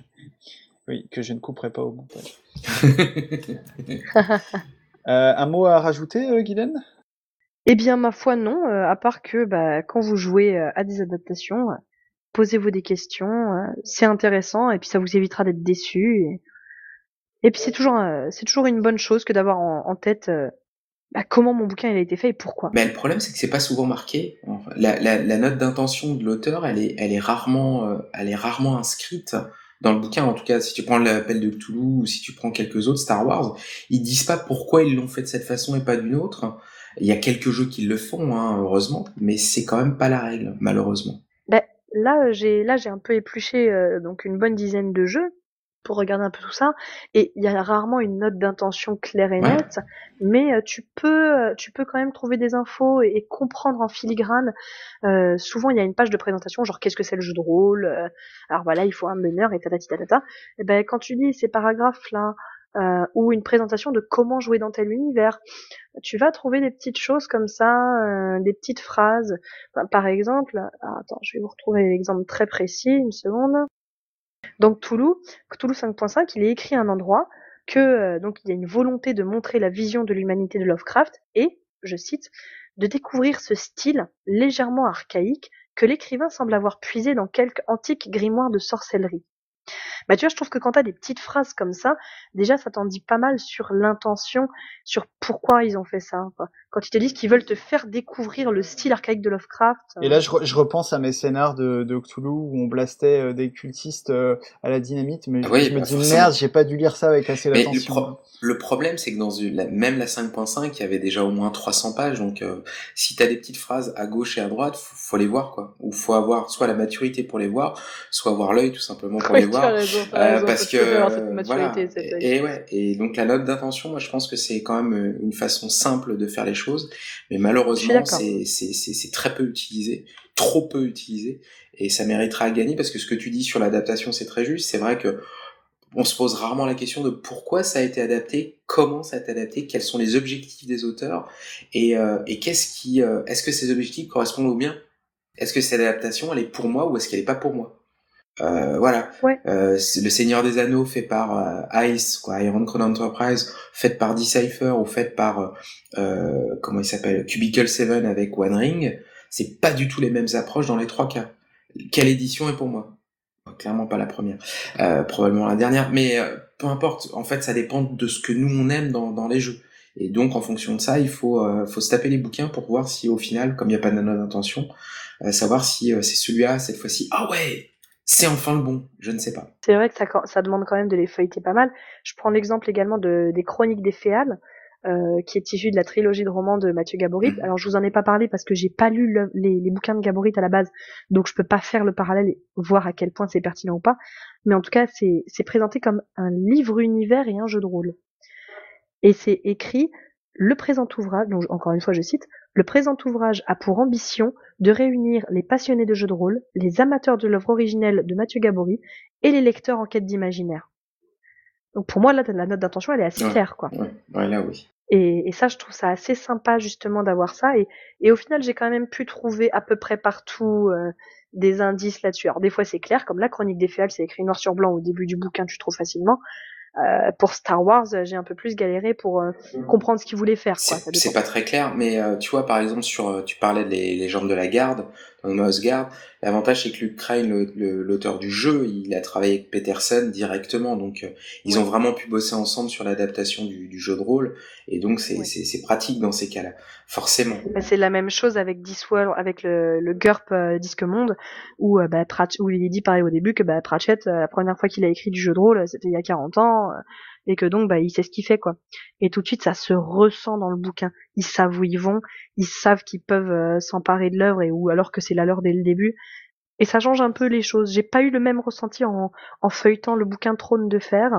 Oui, que je ne couperai pas au montage. un mot à rajouter, euh, Guylaine? Eh bien, ma foi, non. à part que, bah, quand vous jouez à des adaptations, posez-vous des questions. c'est intéressant et puis ça vous évitera d'être déçu. Et, et puis c'est toujours, c'est toujours une bonne chose que d'avoir en, en, tête bah, comment mon bouquin il a été fait et pourquoi. Mais le problème c'est que c'est pas souvent marqué. La, la, la note d'intention de l'auteur, elle est, elle est rarement, euh, elle est rarement inscrite dans le bouquin. En tout cas, si tu prends l'appel de Cthulhu ou si tu prends quelques autres Star Wars, ils disent pas pourquoi ils l'ont fait de cette façon et pas d'une autre. Il y a quelques jeux qui le font, hein, heureusement, mais c'est quand même pas la règle, malheureusement. Ben, là, j'ai un peu épluché euh, donc une bonne dizaine de jeux pour regarder un peu tout ça et il y a rarement une note d'intention claire et nette ouais. mais euh, tu peux euh, tu peux quand même trouver des infos et, et comprendre en filigrane euh, souvent il y a une page de présentation genre qu'est-ce que c'est le jeu de rôle euh, alors voilà il faut un meneur et tatati tatata et ben quand tu lis ces paragraphes là euh, ou une présentation de comment jouer dans tel univers. Tu vas trouver des petites choses comme ça, euh, des petites phrases. Enfin, par exemple, attends, je vais vous retrouver l'exemple très précis, une seconde. Donc Toulouse, Toulouse 5.5, il est écrit à un endroit que euh, donc il y a une volonté de montrer la vision de l'humanité de Lovecraft et, je cite, de découvrir ce style légèrement archaïque que l'écrivain semble avoir puisé dans quelques antiques grimoires de sorcellerie. Bah tu vois, je trouve que quand t'as des petites phrases comme ça, déjà ça t'en dit pas mal sur l'intention, sur pourquoi ils ont fait ça. Quoi. Quand ils te disent qu'ils veulent te faire découvrir le style archaïque de Lovecraft. Et là, je, je repense à mes scénars de, de Cthulhu où on blastait euh, des cultistes euh, à la dynamite, mais Oui, je me bah, dis forcément. merde, j'ai pas dû lire ça avec assez le, d'attention. pro- le problème, c'est que dans une- même la 5.5, il y avait déjà au moins 300 pages. Donc, euh, si t'as des petites phrases à gauche et à droite, faut, faut les voir, quoi. Ou faut avoir soit la maturité pour les voir, soit avoir l'œil tout simplement pour les Oui, tu as voir. Raison, Euh, raison, parce que cette euh, voilà. Et, et ouais. Et donc la note d'intention, moi, je pense que c'est quand même euh, une façon simple de faire les choses, mais malheureusement, c'est très peu utilisé, trop peu utilisé, et ça méritera à gagner parce que ce que tu dis sur l'adaptation, c'est très juste. C'est vrai que on se pose rarement la question de pourquoi ça a été adapté, comment ça a été adapté, quels sont les objectifs des auteurs, et, euh, et qu'est-ce qui, euh, est-ce que ces objectifs correspondent au bien? Est-ce que cette adaptation, elle est pour moi ou est-ce qu'elle est pas pour moi? Euh, Voilà. Ouais. Euh, le Seigneur des Anneaux fait par euh, Ice, quoi, Iron Crown Enterprise, fait par Decipher ou fait par euh, comment il s'appelle, Cubicle 7 avec One Ring, c'est pas du tout les mêmes approches dans les trois cas. Quelle édition est pour moi? Clairement pas la première, euh, probablement la dernière, mais euh, peu importe. En fait, ça dépend de ce que nous on aime dans, dans les jeux. Et donc, en fonction de ça, il faut euh, faut se taper les bouquins pour voir si au final, comme il n'y a pas de note d'intention, euh, savoir si euh, c'est celui-là cette fois-ci. Ah ouais, c'est enfin le bon. Je ne sais pas. C'est vrai que ça, ça demande quand même de les feuilleter pas mal. Je prends l'exemple également de, des Chroniques des Féales, euh, qui est issu de la trilogie de romans de Mathieu Gaborit. Mhm. Alors je vous en ai pas parlé parce que j'ai pas lu le- les, les bouquins de Gaborit à la base, donc je peux pas faire le parallèle et voir à quel point c'est pertinent ou pas. Mais en tout cas, c'est c'est présenté comme un livre univers et un jeu de rôle. Et c'est écrit le présent ouvrage, donc encore une fois je cite, le présent ouvrage a pour ambition de réunir les passionnés de jeux de rôle, les amateurs de l'œuvre originelle de Mathieu Gaborit et les lecteurs en quête d'imaginaire. Donc pour moi, là, la note d'intention, elle est assez Ouais. claire, quoi. Ouais, ouais là oui. Et, et ça, je trouve ça assez sympa justement d'avoir ça. Et, et au final, j'ai quand même pu trouver à peu près partout euh, des indices là-dessus. Alors des fois, c'est clair, comme la Chronique des Féales, c'est écrit noir sur blanc au début du bouquin, tu trouves facilement. Euh, pour Star Wars, j'ai un peu plus galéré pour euh, comprendre ce qu'ils voulaient faire. C'est pas très clair, mais euh, tu vois, par exemple, sur, euh, tu parlais des légendes de la garde, dans Mouse Guard, l'avantage c'est que Luke Crane, l'auteur du jeu, il a travaillé avec Peterson directement, donc euh, ils ont vraiment pu bosser ensemble sur l'adaptation du, du jeu de rôle, et donc c'est pratique dans ces cas-là, forcément. Bah, c'est la même chose avec Discworld, avec le, le GURP Disque Monde, où, bah, Pratch- où il est dit pareil au début que bah, Pratchett, la première fois qu'il a écrit du jeu de rôle, c'était il y a 40 ans, euh, et que donc bah, il sait ce qu'il fait. quoi. Et tout de suite, ça se ressent dans le bouquin. Ils savent où ils vont, ils savent qu'ils peuvent euh, s'emparer de l'œuvre, et ou alors que c'est la leur dès le début. Et ça change un peu les choses. J'ai pas eu le même ressenti en, en feuilletant le bouquin Trône de Fer,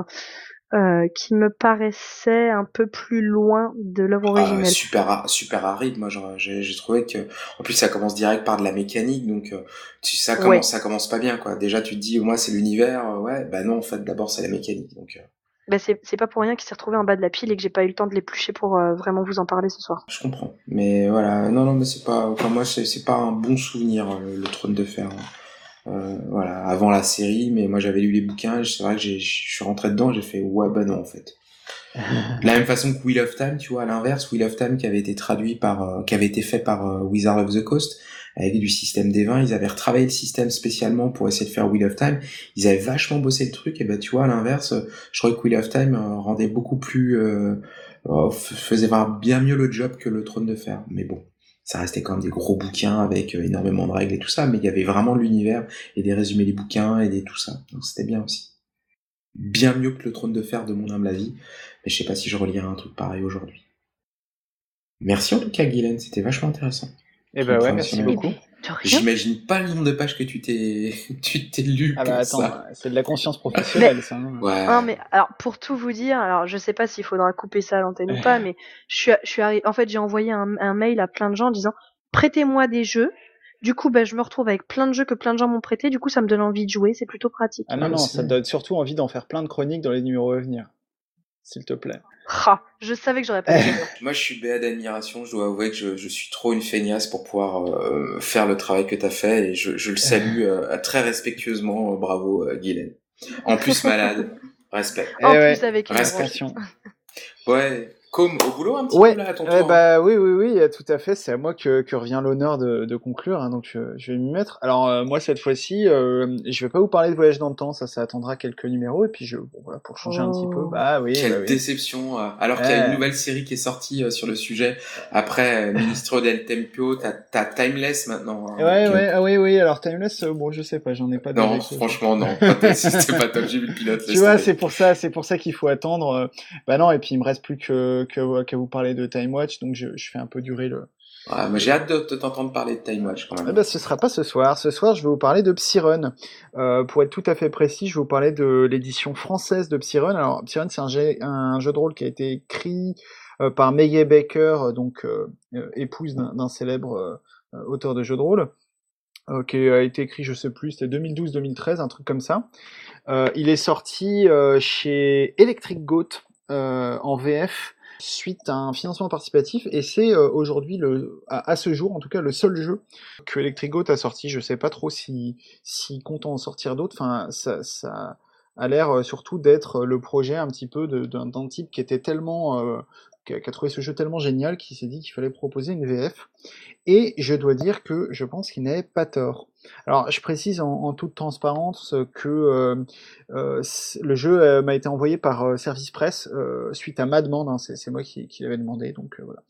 euh, qui me paraissait un peu plus loin de l'œuvre Ah, originelle. super, super aride, moi j'ai trouvé que, en plus ça commence direct par de la mécanique, donc euh, tu, ça commence, Ouais. ça commence pas bien quoi. Déjà tu te dis, moi c'est l'univers, euh, ouais, bah non en fait d'abord c'est la mécanique, donc. Ben c'est pas pour rien qu'il s'est retrouvé en bas de la pile et que j'ai pas eu le temps de l'éplucher pour euh, vraiment vous en parler ce soir. Je comprends. Mais voilà, non, non, mais c'est pas, enfin, moi, c'est pas un bon souvenir, le, le trône de fer. Euh, voilà, avant la série, mais moi j'avais lu les bouquins, c'est vrai que j'ai- je suis rentré dedans, j'ai fait, ouais, bah non, en fait. De la même façon que Wheel of Time, tu vois, à l'inverse, Wheel of Time qui avait été traduit par, euh, qui avait été fait par euh, Wizard of the Coast, avec du système des vins, ils avaient retravaillé le système spécialement pour essayer de faire Wheel of Time, ils avaient vachement bossé le truc, et ben tu vois, à l'inverse, je trouvais que Wheel of Time euh, rendait beaucoup plus, euh, euh, faisait bien mieux le job que le trône de fer. Mais bon, ça restait quand même des gros bouquins avec euh, énormément de règles et tout ça, mais il y avait vraiment l'univers et des résumés des bouquins et des tout ça. Donc c'était bien aussi. Bien mieux que le trône de fer de mon humble avis, mais je sais pas si je relirai un truc pareil aujourd'hui. Merci en tout cas Guylaine, c'était vachement intéressant. Eh ben ouais, merci beaucoup. J'imagine pas le nombre de pages que tu t'es tu t'es lu Ah bah attends, ça. c'est de la conscience professionnelle, ça. hein. Ouais. Non mais alors pour tout vous dire, alors je sais pas s'il faudra couper ça à l'antenne ou pas, mais je suis, je suis arri- en fait j'ai envoyé un, un mail à plein de gens en disant prêtez-moi des jeux. Du coup, ben, je me retrouve avec plein de jeux que plein de gens m'ont prêté. Du coup, ça me donne envie de jouer. C'est plutôt pratique. Ah non, Ah, non, ça donne surtout envie d'en faire plein de chroniques dans les numéros à venir. S'il te plaît. Ah, je savais que j'aurais pas. Moi, je suis béat d'admiration. Je dois avouer que je, je suis trop une feignasse pour pouvoir euh, faire le travail que t'as fait et je, je le salue euh, très respectueusement. Euh, Bravo, euh, Guylaine. En plus malade. Respect. En Eh ouais, plus avec une. Ouais. Comme au boulot un petit Ouais, peu là à ton eh tour. bah oui, oui, oui, euh, tout à fait. C'est à moi que, que revient l'honneur de, de conclure, hein, donc je, je vais m'y mettre. Alors euh, moi cette fois-ci, euh, je vais pas vous parler de voyage dans le temps, ça, ça attendra quelques numéros et puis je, bon, voilà, pour changer un petit peu, Oh. bah oui, Quelle bah oui. déception. euh, Alors qu'il y a une nouvelle série qui est sortie euh, sur le sujet. Après euh, Ministro del Tempio, t'as t'as Timeless maintenant. hein, Ouais, ouais, ah oui, oui. Alors Timeless, euh, bon, je sais pas, j'en ai pas. Non, franchement, non. C'était pas top. J'ai vu le pilote. Tu vois, c'est pour ça, c'est pour ça qu'il faut attendre. euh, Bah non, et puis il me reste plus que que- qu'à vous parler de Time Watch, donc je, je fais un peu durer le. Ouais, moi, j'ai hâte de, de t'entendre parler de Time Watch quand même. Ah bah, ce sera pas ce soir. Ce soir, je vais vous parler de Psyrun. Euh, pour être tout à fait précis, je vais vous parler de l'édition française de Psyrun. Alors, Psyrun, c'est un, jeu- un jeu de rôle qui a été écrit euh, par Megan Baker, euh, donc euh, épouse d'un célèbre auteur de jeux de rôle, euh, qui a été écrit, je sais plus, c'était 2012-2013, un truc comme ça. Euh, il est sorti euh, chez Electric Goat euh, en VF suite à un financement participatif et c'est euh, aujourd'hui le à, ce jour en tout cas le seul jeu que Electric Goat a sorti. Je sais pas trop si si compte en sortir d'autres. Enfin ça, ça a l'air euh, surtout d'être le projet un petit peu d'un type qui était tellement euh, qui a, trouvé ce jeu tellement génial qu'il s'est dit qu'il fallait proposer une VF. Et je dois dire que je pense qu'il n'avait pas tort. Alors, je précise en, toute transparence que euh, euh, le jeu euh, m'a été envoyé par Service Presse euh, suite à ma demande. hein, c'est moi qui, l'avais demandé, donc voilà.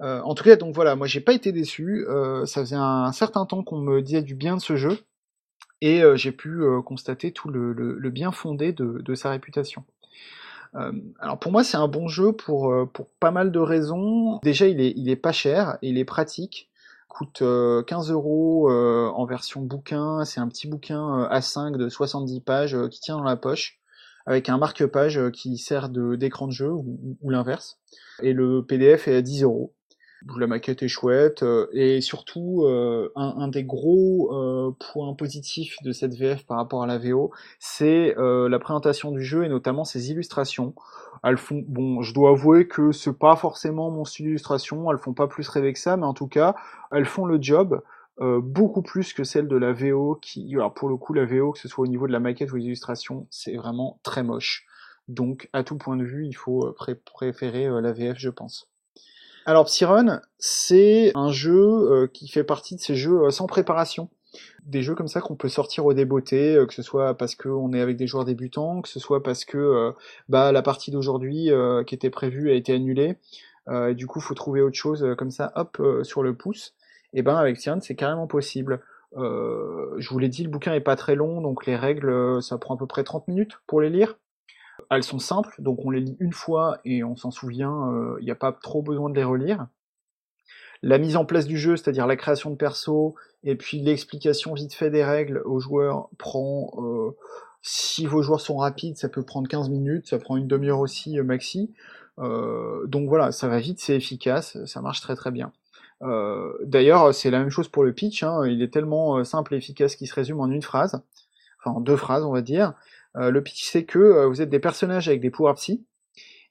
En tout cas, donc voilà, moi j'ai pas été déçu. ça faisait un, certain temps qu'on me disait du bien de ce jeu et j'ai pu constater tout le, bien fondé de sa réputation. Euh, alors pour moi c'est un bon jeu pour, euh, pour pas mal de raisons. Déjà il est, il est pas cher, il est pratique, coûte euh, 15 euros euh, en version bouquin, c'est un petit bouquin euh, A5 de 70 pages qui tient dans la poche, avec un marque-page qui sert de- d'écran de, jeu ou, ou- ou l'inverse. Et le PDF est à 10 euros. La maquette est chouette euh, et surtout euh, un, des gros euh, points positifs de cette VF par rapport à la VO, c'est la présentation du jeu et notamment ses illustrations. Elles font, bon, je dois avouer que c'est pas forcément mon style d'illustration, elles font pas plus rêver que ça, mais en tout cas, elles font le job beaucoup plus que celle de la VO qui, alors pour le coup, la VO, que ce soit au niveau de la maquette ou des illustrations, c'est vraiment très moche. Donc, à tout point de vue, il faut pré- préférer la VF, je pense. Alors Psyrun, c'est un jeu euh, qui fait partie de ces jeux euh, sans préparation. Des jeux comme ça qu'on peut sortir au débeauté, euh, que ce soit parce qu'on est avec des joueurs débutants, que ce soit parce que bah, la partie d'aujourd'hui qui était prévue a été annulée, et du coup faut trouver autre chose comme ça, hop, sur le pouce. Et ben avec Psyrun c'est carrément possible. Je vous l'ai dit, le bouquin est pas très long, donc les règles, ça prend à peu près 30 minutes pour les lire. Elles sont simples, donc on les lit une fois et on s'en souvient, il n'y a pas trop besoin de les relire. La mise en place du jeu, c'est-à-dire la création de perso, et puis l'explication vite fait des règles aux joueurs prend, euh, si vos joueurs sont rapides, ça peut prendre 15 minutes, ça prend une demi-heure aussi euh, maxi. Euh, donc voilà, ça va vite, c'est efficace, ça marche très très bien. Euh, D'ailleurs, c'est la même chose pour le pitch, hein, il est tellement euh, simple et efficace qu'il se résume en une phrase, enfin en deux phrases on va dire. Euh, le pitch c'est que euh, vous êtes des personnages avec des pouvoirs psy,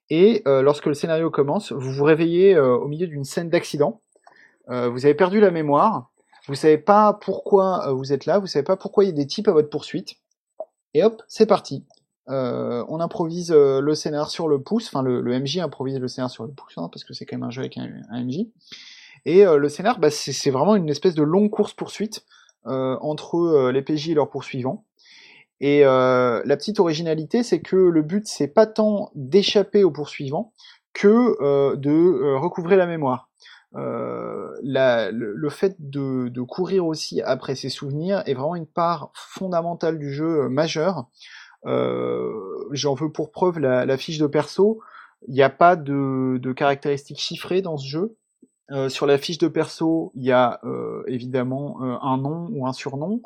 et euh, lorsque le scénario commence, vous vous réveillez au milieu d'une scène d'accident, vous avez perdu la mémoire, vous savez pas pourquoi vous êtes là, vous savez pas pourquoi il y a des types à votre poursuite, et hop, c'est parti. On improvise le scénar sur le pouce, enfin le, MJ improvise le scénar sur le pouce, hein, parce que c'est quand même un jeu avec un, MJ. Et le scénar, bah, c'est vraiment une espèce de longue course-poursuite entre les PJ et leurs poursuivants. Et euh, la petite originalité, c'est que le but, c'est pas tant d'échapper aux poursuivants que euh, de euh, recouvrer la mémoire. Euh, la- le, le fait de, de courir aussi après ses souvenirs est vraiment une part fondamentale du jeu euh, majeure. Euh, J'en veux pour preuve la, la fiche de perso. Il n'y a pas de, de caractéristiques chiffrées dans ce jeu. Euh, sur la fiche de perso, il y a euh, évidemment euh, un nom ou un surnom,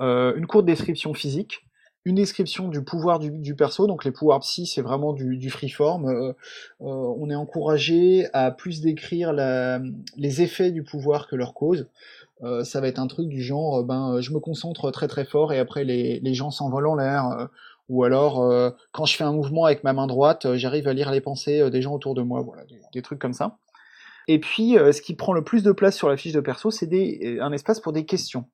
une courte description physique, une description du pouvoir du, perso, donc les pouvoirs psy, c'est vraiment du, freeform. Euh, euh, on est encouragé à plus décrire les effets du pouvoir que leur cause. Euh, ça va être un truc du genre, ben, je me concentre très très fort et après les, gens s'envolent en l'air. ou alors, quand je fais un mouvement avec ma main droite, j'arrive à lire les pensées des gens autour de moi. Voilà, des, trucs comme ça. Et puis, ce qui prend le plus de place sur la fiche de perso, c'est un espace pour des questions.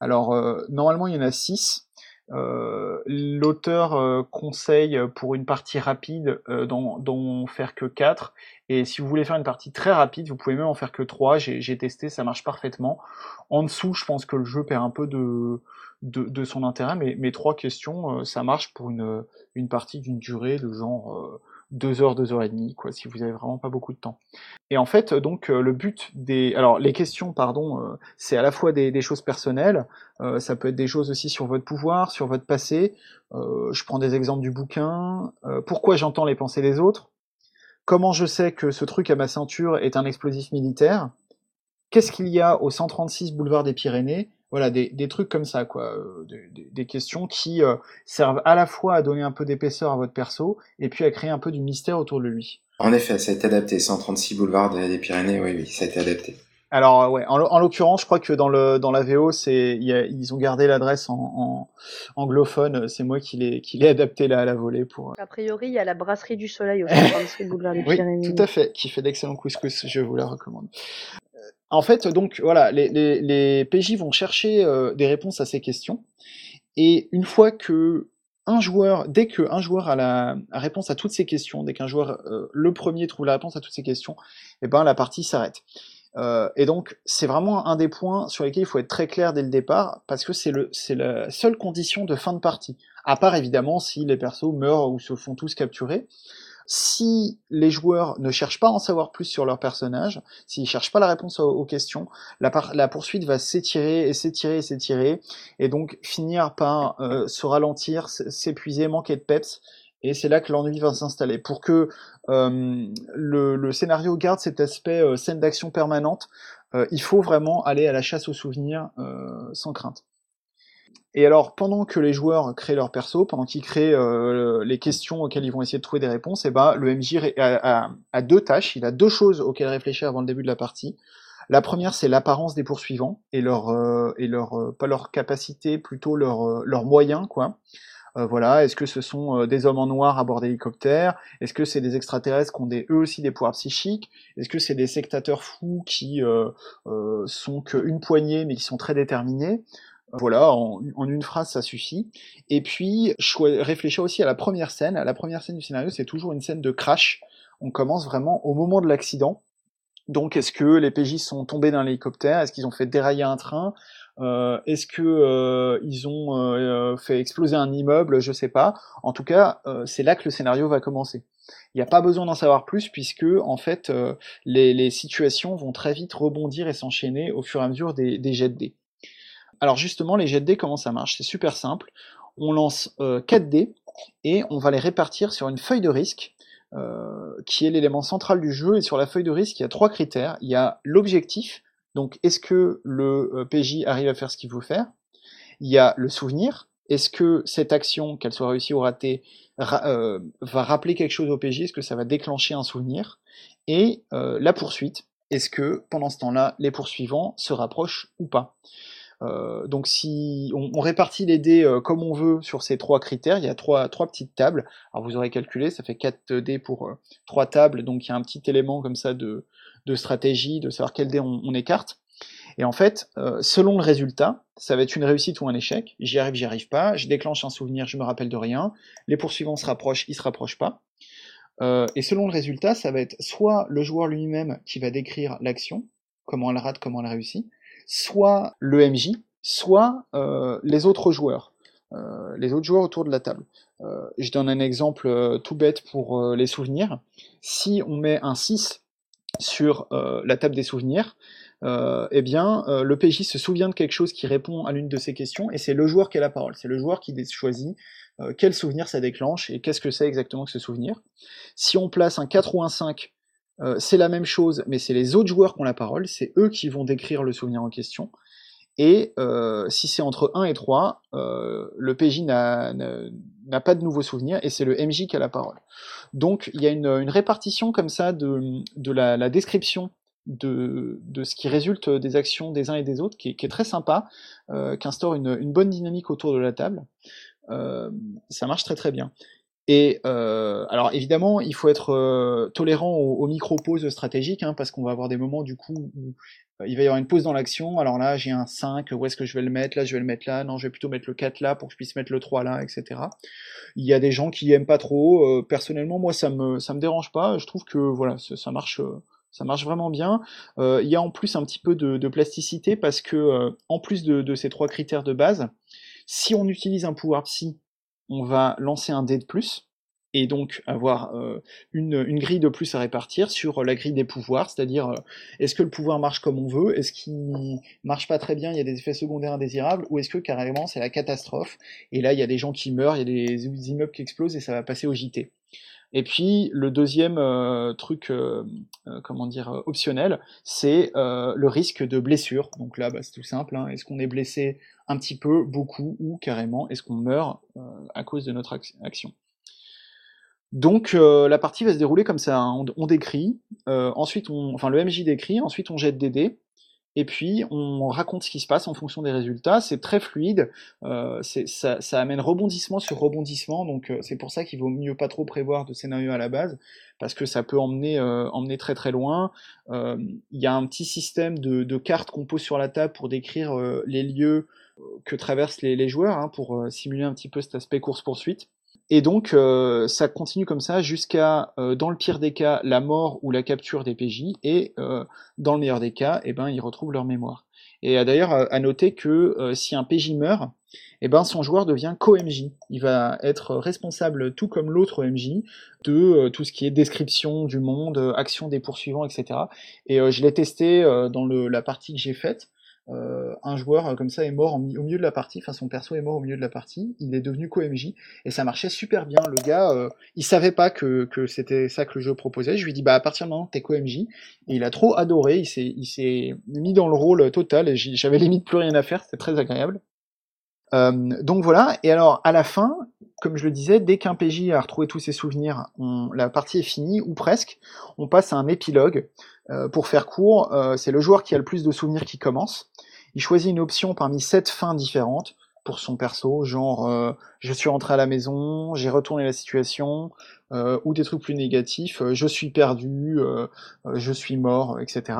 Alors, normalement, il y en a 6. Euh, L'auteur euh, conseille pour une partie rapide euh, d'en faire que 4. Et si vous voulez faire une partie très rapide, vous pouvez même en faire que 3. J'ai testé, ça marche parfaitement. En dessous, je pense que le jeu perd un peu de, de, de son intérêt, mais mes trois questions, euh, ça marche pour une, une partie d'une durée de genre deux heures, deux heures et demie, quoi, si vous avez vraiment pas beaucoup de temps. Et en fait, donc, euh, le but des, alors les questions, pardon, euh, c'est à la fois des, choses personnelles, euh, ça peut être des choses aussi sur votre pouvoir, sur votre passé. je prends des exemples du bouquin. pourquoi j'entends les pensées des autres Comment je sais que ce truc à ma ceinture est un explosif militaire Qu'est-ce qu'il y a au 136 boulevard des Pyrénées voilà, des, des, trucs comme ça, quoi, euh, des, des, questions qui euh, servent à la fois à donner un peu d'épaisseur à votre perso et puis à créer un peu du mystère autour de lui. En effet, ça a été adapté. 136 boulevard des Pyrénées, oui, oui, ça a été adapté. Alors ouais, en, en l'occurrence, je crois que dans le dans la VO, c'est ils ont gardé l'adresse en, en, anglophone. C'est moi qui l'ai qui l'ai adapté là à la volée pour. A priori, il y a la brasserie du Soleil au 136 boulevard des Pyrénées. Oui, tout à fait, qui fait d'excellents couscous. Je vous la recommande. En fait, donc voilà, les, PJ vont chercher euh, des réponses à ces questions, et une fois que un joueur, dès qu'un joueur a la réponse à toutes ces questions, dès qu'un joueur euh, le premier trouve la réponse à toutes ces questions, eh ben la partie s'arrête. Euh, et donc c'est vraiment un des points sur lesquels il faut être très clair dès le départ, parce que c'est la seule condition de fin de partie. À part évidemment si les persos meurent ou se font tous capturer si les joueurs ne cherchent pas à en savoir plus sur leur personnage, s'ils cherchent pas la réponse aux, questions, la, poursuite va s'étirer et s'étirer et s'étirer, et donc finir par euh, se ralentir, s'épuiser, manquer de peps, et c'est là que l'ennui va s'installer. Pour que euh, le, le, scénario garde cet aspect euh, scène d'action permanente, il faut vraiment aller à la chasse aux souvenirs sans crainte. Et alors, pendant que les joueurs créent leur perso, pendant qu'ils créent euh, les questions auxquelles ils vont essayer de trouver des réponses, eh ben, le MJ a, a, deux tâches, il a deux choses auxquelles réfléchir avant le début de la partie. La première, c'est l'apparence des poursuivants et leur euh, et leur euh, pas leur capacité, plutôt leur leurs moyens, quoi. voilà, est-ce que ce sont des hommes en noir à bord d'hélicoptères Est-ce que c'est des extraterrestres qui ont des, eux aussi des pouvoirs psychiques? Est-ce que c'est des sectateurs fous qui sont qu'une poignée mais qui sont très déterminés? Voilà, en, une phrase, ça suffit. Et puis, réfléchir aussi à la première scène. La première scène du scénario, c'est toujours une scène de crash. On commence vraiment au moment de l'accident. Donc, est-ce que les PJ sont tombés d'un hélicoptère? Est-ce qu'ils ont fait dérailler un train? Euh, Est-ce que euh, ils ont euh, fait exploser un immeuble? Je sais pas. En tout cas, c'est là que le scénario va commencer. Il n'y a pas besoin d'en savoir plus puisque en fait les, les, situations vont très vite rebondir et s'enchaîner au fur et à mesure des, des jets de dés. Alors justement, les jets de dés, comment ça marche? C'est super simple. On lance euh, 4 dés et on va les répartir sur une feuille de risque euh, qui est l'élément central du jeu. Et sur la feuille de risque, il y a trois critères. Il y a l'objectif, donc est-ce que le euh, PJ arrive à faire ce qu'il veut faire? Il y a le souvenir, est-ce que cette action, qu'elle soit réussie ou ratée, euh, va rappeler quelque chose au PJ Est-ce que ça va déclencher un souvenir? Et la poursuite, est-ce que pendant ce temps-là, les poursuivants se rapprochent ou pas? Euh, donc si on, on, répartit les dés euh, comme on veut sur ces trois critères, il y a trois, trois petites tables. Alors vous aurez calculé, ça fait 4 dés pour euh, trois tables, donc il y a un petit élément comme ça de, de stratégie, de savoir quel dé on, on écarte. Et en fait, selon le résultat, ça va être une réussite ou un échec. J'y arrive, j'y arrive pas. Je déclenche un souvenir, je me rappelle de rien. Les poursuivants se rapprochent, ils se rapprochent pas. Euh, et selon le résultat, ça va être soit le joueur lui-même qui va décrire l'action, comment elle rate, comment elle réussit, soit le MJ, soit euh, les autres joueurs, euh, les autres joueurs autour de la table. Euh, je donne un exemple tout bête pour les souvenirs. Si on met un 6 sur la table des souvenirs, eh bien, le PJ se souvient de quelque chose qui répond à l'une de ces questions, et c'est le joueur qui a la parole. C'est le joueur qui choisit quel souvenir ça déclenche et qu'est-ce que c'est exactement que ce souvenir. Si on place un 4 ou un 5 euh, c'est la même chose, mais c'est les autres joueurs qui ont la parole, c'est eux qui vont décrire le souvenir en question. Et euh, si c'est entre 1 et 3, euh, le PJ n'a pas de nouveaux souvenirs et c'est le MJ qui a la parole. Donc il y a une, répartition comme ça de, la, description de, ce qui résulte des actions des uns et des autres, qui est, très sympa, qui instaure une, bonne dynamique autour de la table. ça marche très très bien. Et euh, alors évidemment, il faut être euh, tolérant aux, micro-pauses stratégiques, hein, parce qu'on va avoir des moments du coup où euh, il va y avoir une pause dans l'action. Alors là, j'ai un 5, où est-ce que je vais le mettre? Là, je vais le mettre là. Non, je vais plutôt mettre le 4 là pour que je puisse mettre le 3 là, etc. Il y a des gens qui aiment pas trop. personnellement, moi, ça me ça me dérange pas. Je trouve que voilà, ça, marche. ça marche vraiment bien. il y a en plus un petit peu de, plasticité parce que en plus de, de, ces trois critères de base, si on utilise un pouvoir psy on va lancer un dé de plus et donc avoir euh, une, grille de plus à répartir sur la grille des pouvoirs, c'est-à-dire euh, est-ce que le pouvoir marche comme on veut, est-ce qu'il marche pas très bien, il y a des effets secondaires indésirables, ou est-ce que carrément c'est la catastrophe, et là il y a des gens qui meurent, il y a des immeubles qui explosent et ça va passer au JT. Et puis le deuxième euh, truc, comment dire, optionnel, c'est le risque de blessure. Donc là, bah, c'est tout simple. Hein. Est-ce qu'on est blessé un petit peu, beaucoup ou carrément Est-ce qu'on meurt euh, à cause de notre action? Donc euh, la partie va se dérouler comme ça, hein. on, décrit, euh, ensuite on, enfin le MJ décrit, ensuite on jette des dés, et puis on raconte ce qui se passe en fonction des résultats. C'est très fluide, ça, ça, amène rebondissement sur rebondissement, donc c'est pour ça qu'il vaut mieux pas trop prévoir de scénario à la base, parce que ça peut emmener, emmener très très loin. Il y a un petit système de, de cartes qu'on pose sur la table pour décrire les lieux que traversent les, joueurs hein, pour euh, simuler un petit peu cet aspect course-poursuite. Et donc euh, ça continue comme ça jusqu'à, euh, dans le pire des cas, la mort ou la capture des PJ, et dans le meilleur des cas, eh ben, ils retrouvent leur mémoire. Et d'ailleurs, à noter que si un PJ meurt, eh ben, son joueur devient co-MJ. Il va être responsable, tout comme l'autre MJ, de tout ce qui est description du monde, action des poursuivants, etc. Et je l'ai testé dans la partie que j'ai faite. Euh, un joueur euh, comme ça est mort au milieu de la partie, enfin son perso est mort au milieu de la partie, il est devenu co-MJ, et ça marchait super bien. Le gars, euh, il savait pas que, c'était ça que le jeu proposait. Je lui dis bah à partir de maintenant t'es co-MJ, et il a trop adoré. Il s'est mis dans le rôle total, et j'avais limite plus rien à faire. C'était très agréable. donc voilà. Et alors à la fin, comme je le disais, dès qu'un PJ a retrouvé tous ses souvenirs, la partie est finie ou presque. On passe à un épilogue. Pour faire court, c'est le joueur qui a le plus de souvenirs qui commence il choisit une option parmi sept fins différentes pour son perso, genre euh, je suis rentré à la maison, j'ai retourné la situation, euh, ou des trucs plus négatifs, euh, je suis perdu, je suis mort, etc.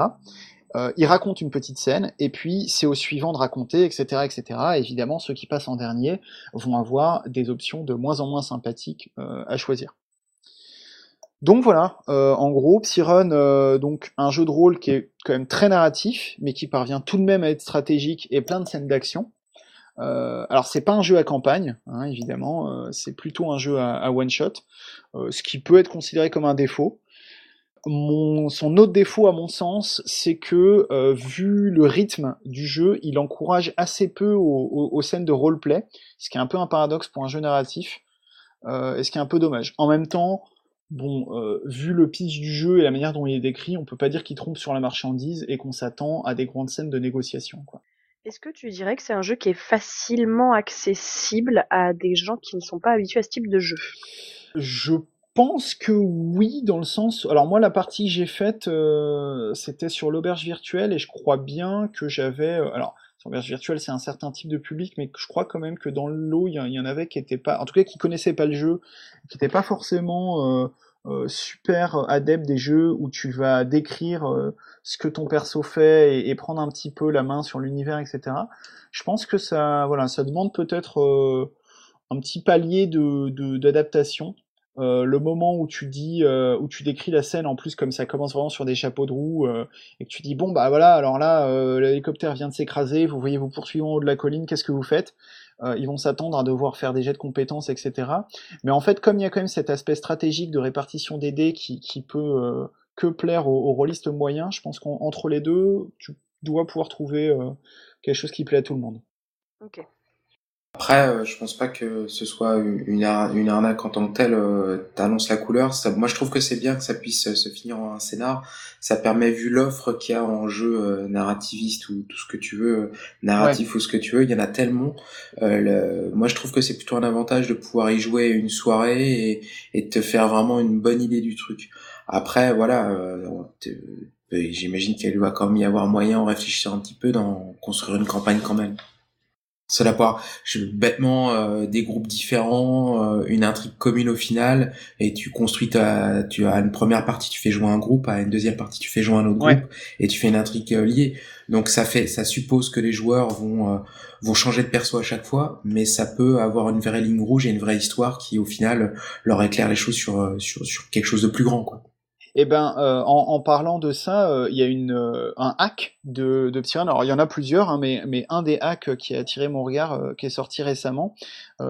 il raconte une petite scène, et puis c'est au suivant de raconter, etc., etc. évidemment, ceux qui passent en dernier vont avoir des options de moins en moins sympathiques à choisir. Donc voilà, euh, en gros, Psyrun, euh, donc un jeu de rôle qui est quand même très narratif, mais qui parvient tout de même à être stratégique et plein de scènes d'action. Euh, alors c'est pas un jeu à campagne, hein, évidemment, euh, c'est plutôt un jeu à, one shot, ce qui peut être considéré comme un défaut. Mon, son autre défaut, à mon sens, c'est que vu le rythme du jeu, il encourage assez peu aux, aux scènes de roleplay, ce qui est un peu un paradoxe pour un jeu narratif, et ce qui est un peu dommage. En même temps, bon, euh, vu le pitch du jeu et la manière dont il est décrit, on peut pas dire qu'il trompe sur la marchandise et qu'on s'attend à des grandes scènes de négociation. Quoi. Est-ce que tu dirais que c'est un jeu qui est facilement accessible à des gens qui ne sont pas habitués à ce type de jeu? Je pense que oui, dans le sens. Alors moi, la partie que j'ai faite, euh, c'était sur l'auberge virtuelle et je crois bien que j'avais. Euh, alors l'auberge virtuelle, c'est un certain type de public, mais je crois quand même que dans le lot, il y, en avait qui étaient pas, en tout cas, qui connaissaient pas le jeu, qui n'étaient pas forcément euh, euh, super adeptes des jeux où tu vas décrire euh, ce que ton perso fait et, prendre un petit peu la main sur l'univers, etc. Je pense que ça, voilà, ça demande peut-être un petit palier de d'adaptation. Euh, le moment où tu dis, euh, où tu décris la scène, en plus comme ça commence vraiment sur des chapeaux de roue, euh, et que tu dis bon bah voilà, alors là l'hélicoptère vient de s'écraser, vous voyez vous poursuivez en haut de la colline, qu'est-ce que vous faites? Ils vont s'attendre à devoir faire des jets de compétences, etc. Mais en fait, comme il y a quand même cet aspect stratégique de répartition des dés qui, qui peut que plaire aux, aux rôlistes moyens, je pense qu'entre les deux, tu dois pouvoir trouver quelque chose qui plaît à tout le monde. Ok. Après, euh, je pense pas que ce soit une, une arnaque en tant que telle. Euh, T'annonces la couleur. Ça, moi, je trouve que c'est bien que ça puisse euh, se finir en un scénar. Ça permet, vu l'offre qu'il y a en jeu euh, narrativiste ou tout ce que tu veux, narratif ou ce que tu veux, il y en a tellement. Le, moi, je trouve que c'est plutôt un avantage de pouvoir y jouer une soirée et, et de te faire vraiment une bonne idée du truc. Après, voilà, j'imagine qu'il doit quand même y avoir moyen, en réfléchissant un petit peu, dans construire une campagne quand même. Cela part je, bêtement euh, des groupes différents, euh, une intrigue commune au final, et tu construis ta, tu as une première partie, tu fais jouer un groupe, à une deuxième partie, tu fais jouer un autre groupe, et tu fais une intrigue euh, liée. Donc ça fait, ça suppose que les joueurs vont vont changer de perso à chaque fois, mais ça peut avoir une vraie ligne rouge et une vraie histoire qui au final leur éclaire les choses sur sur, sur quelque chose de plus grand, quoi. Eh ben, euh, en, parlant de ça, euh, il y a euh, un hack de, de. Alors, il y en a plusieurs, hein, mais, un des hacks qui a attiré mon regard, qui est sorti récemment,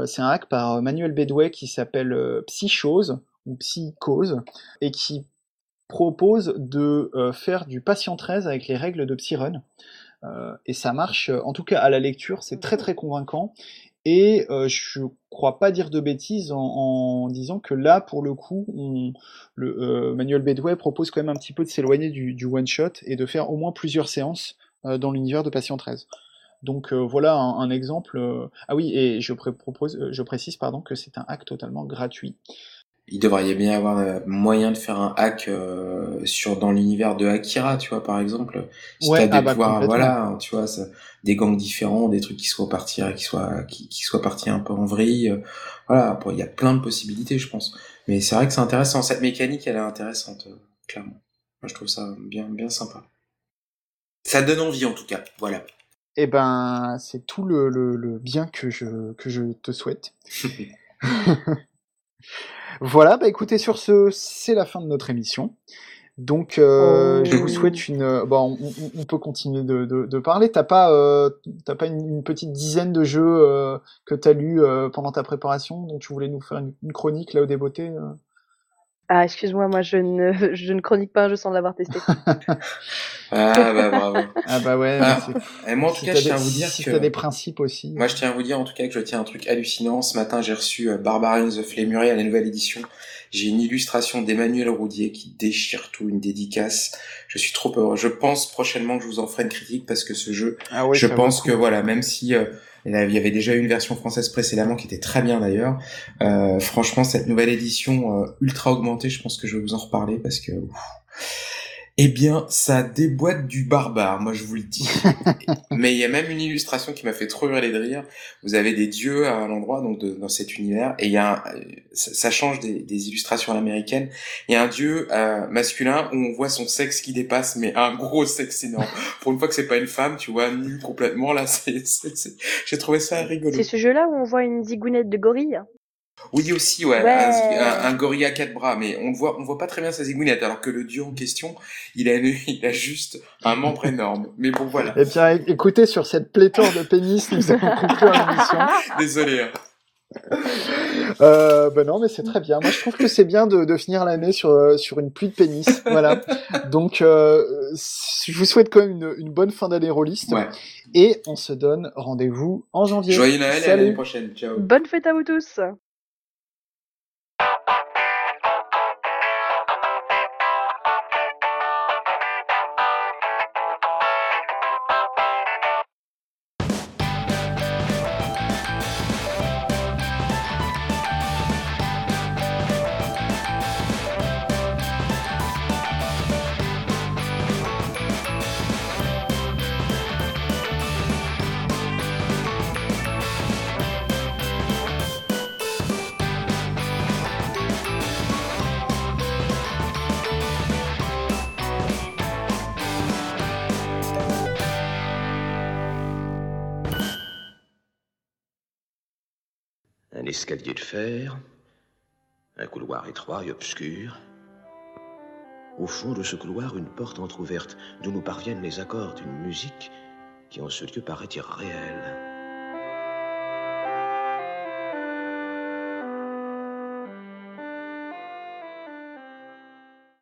c'est un hack par Manuel Bedway qui s'appelle Psychose ou Psychose et qui propose de faire du patient 13 avec les règles de Psyrun. et ça marche, en tout cas à la lecture, c'est très très convaincant. Et euh, je crois pas dire de bêtises en, disant que là, pour le coup, le, euh, Manuel Bedway propose quand même un petit peu de s'éloigner du, one-shot et de faire au moins plusieurs séances euh, dans l'univers de Patient 13. Donc euh, voilà un, exemple. Ah oui, et je précise pardon que c'est un hack totalement gratuit il devrait bien y avoir euh, moyen de faire un hack euh, sur dans l'univers de Akira, tu vois, par exemple. Si ouais, t'as des ah bah, voilà, tu vois, ça, des gangs différents, des trucs qui soient partis, qui soient, qui, qui soient partis un peu en vrille. Euh, voilà, il y a plein de possibilités, je pense. Mais c'est vrai que c'est intéressant. Cette mécanique, elle est intéressante, clairement. Moi, je trouve ça bien, bien sympa. Ça donne envie, en tout cas. Voilà. Eh ben, c'est tout le, le, le bien que je, que je te souhaite. Voilà, bah écoutez, sur ce, c'est la fin de notre émission. Donc, euh, je vous oh. souhaite une. Euh, bon, on, peut continuer de, de, parler. T'as pas, euh, pas une, petite dizaine de jeux euh, que t'as lu pendant ta préparation, dont tu voulais nous faire une, chronique là au débeauté ah, excuse-moi, moi je ne, je ne chronique pas un jeu sans l'avoir testé. ah bah bravo. Ah bah ouais. Ah, et moi en tout cas, je tiens à vous dire si que... t'as des principes aussi. Moi je tiens à vous dire en tout cas que je tiens un truc hallucinant. Ce matin j'ai reçu euh, Barbarian the Flamery à la nouvelle édition. J'ai une illustration d'Emmanuel Roudier qui déchire tout, une dédicace. Je suis trop heureux. Je pense prochainement que je vous en ferai une critique parce que ce jeu, ah je pense que voilà, même si... Euh, il y avait déjà eu une version française précédemment qui était très bien d'ailleurs. Euh, franchement, cette nouvelle édition euh, ultra augmentée, je pense que je vais vous en reparler parce que eh bien, ça déboîte du barbare, moi je vous le dis. Mais il y a même une illustration qui m'a fait trop hurler de rire. Vous avez des dieux à l'endroit donc dans cet univers et il y a ça, change des, illustrations américaines. Il y a un dieu euh, masculin où on voit son sexe qui dépasse, mais un gros sexe énorme. Pour une fois que c'est pas une femme, tu vois, nu complètement là, j'ai trouvé ça rigolo. C'est ce jeu-là où on voit une zigounette de gorille? Oui aussi, ouais, Un, gorille à quatre bras, mais on voit, on voit pas très bien sa zigouinette, alors que le dieu en question, il a, il a juste un membre énorme. Mais bon, voilà. Eh bien, écoutez, sur cette pléthore de pénis, nous allons conclure l'émission. Désolé. Hein. Euh, ben non, mais c'est très bien. Moi, je trouve que c'est bien de, de finir l'année sur sur une pluie de pénis. Voilà. Donc, euh, je vous souhaite quand même une, une bonne fin d'année rôliste. Ouais. Et on se donne rendez-vous en janvier. Joyeux Noël et à l'année prochaine. Ciao. Bonne fête à vous tous. Escalier de fer, un couloir étroit et obscur. Au fond de ce couloir, une porte entr'ouverte d'où nous parviennent les accords d'une musique qui en ce lieu paraît irréelle.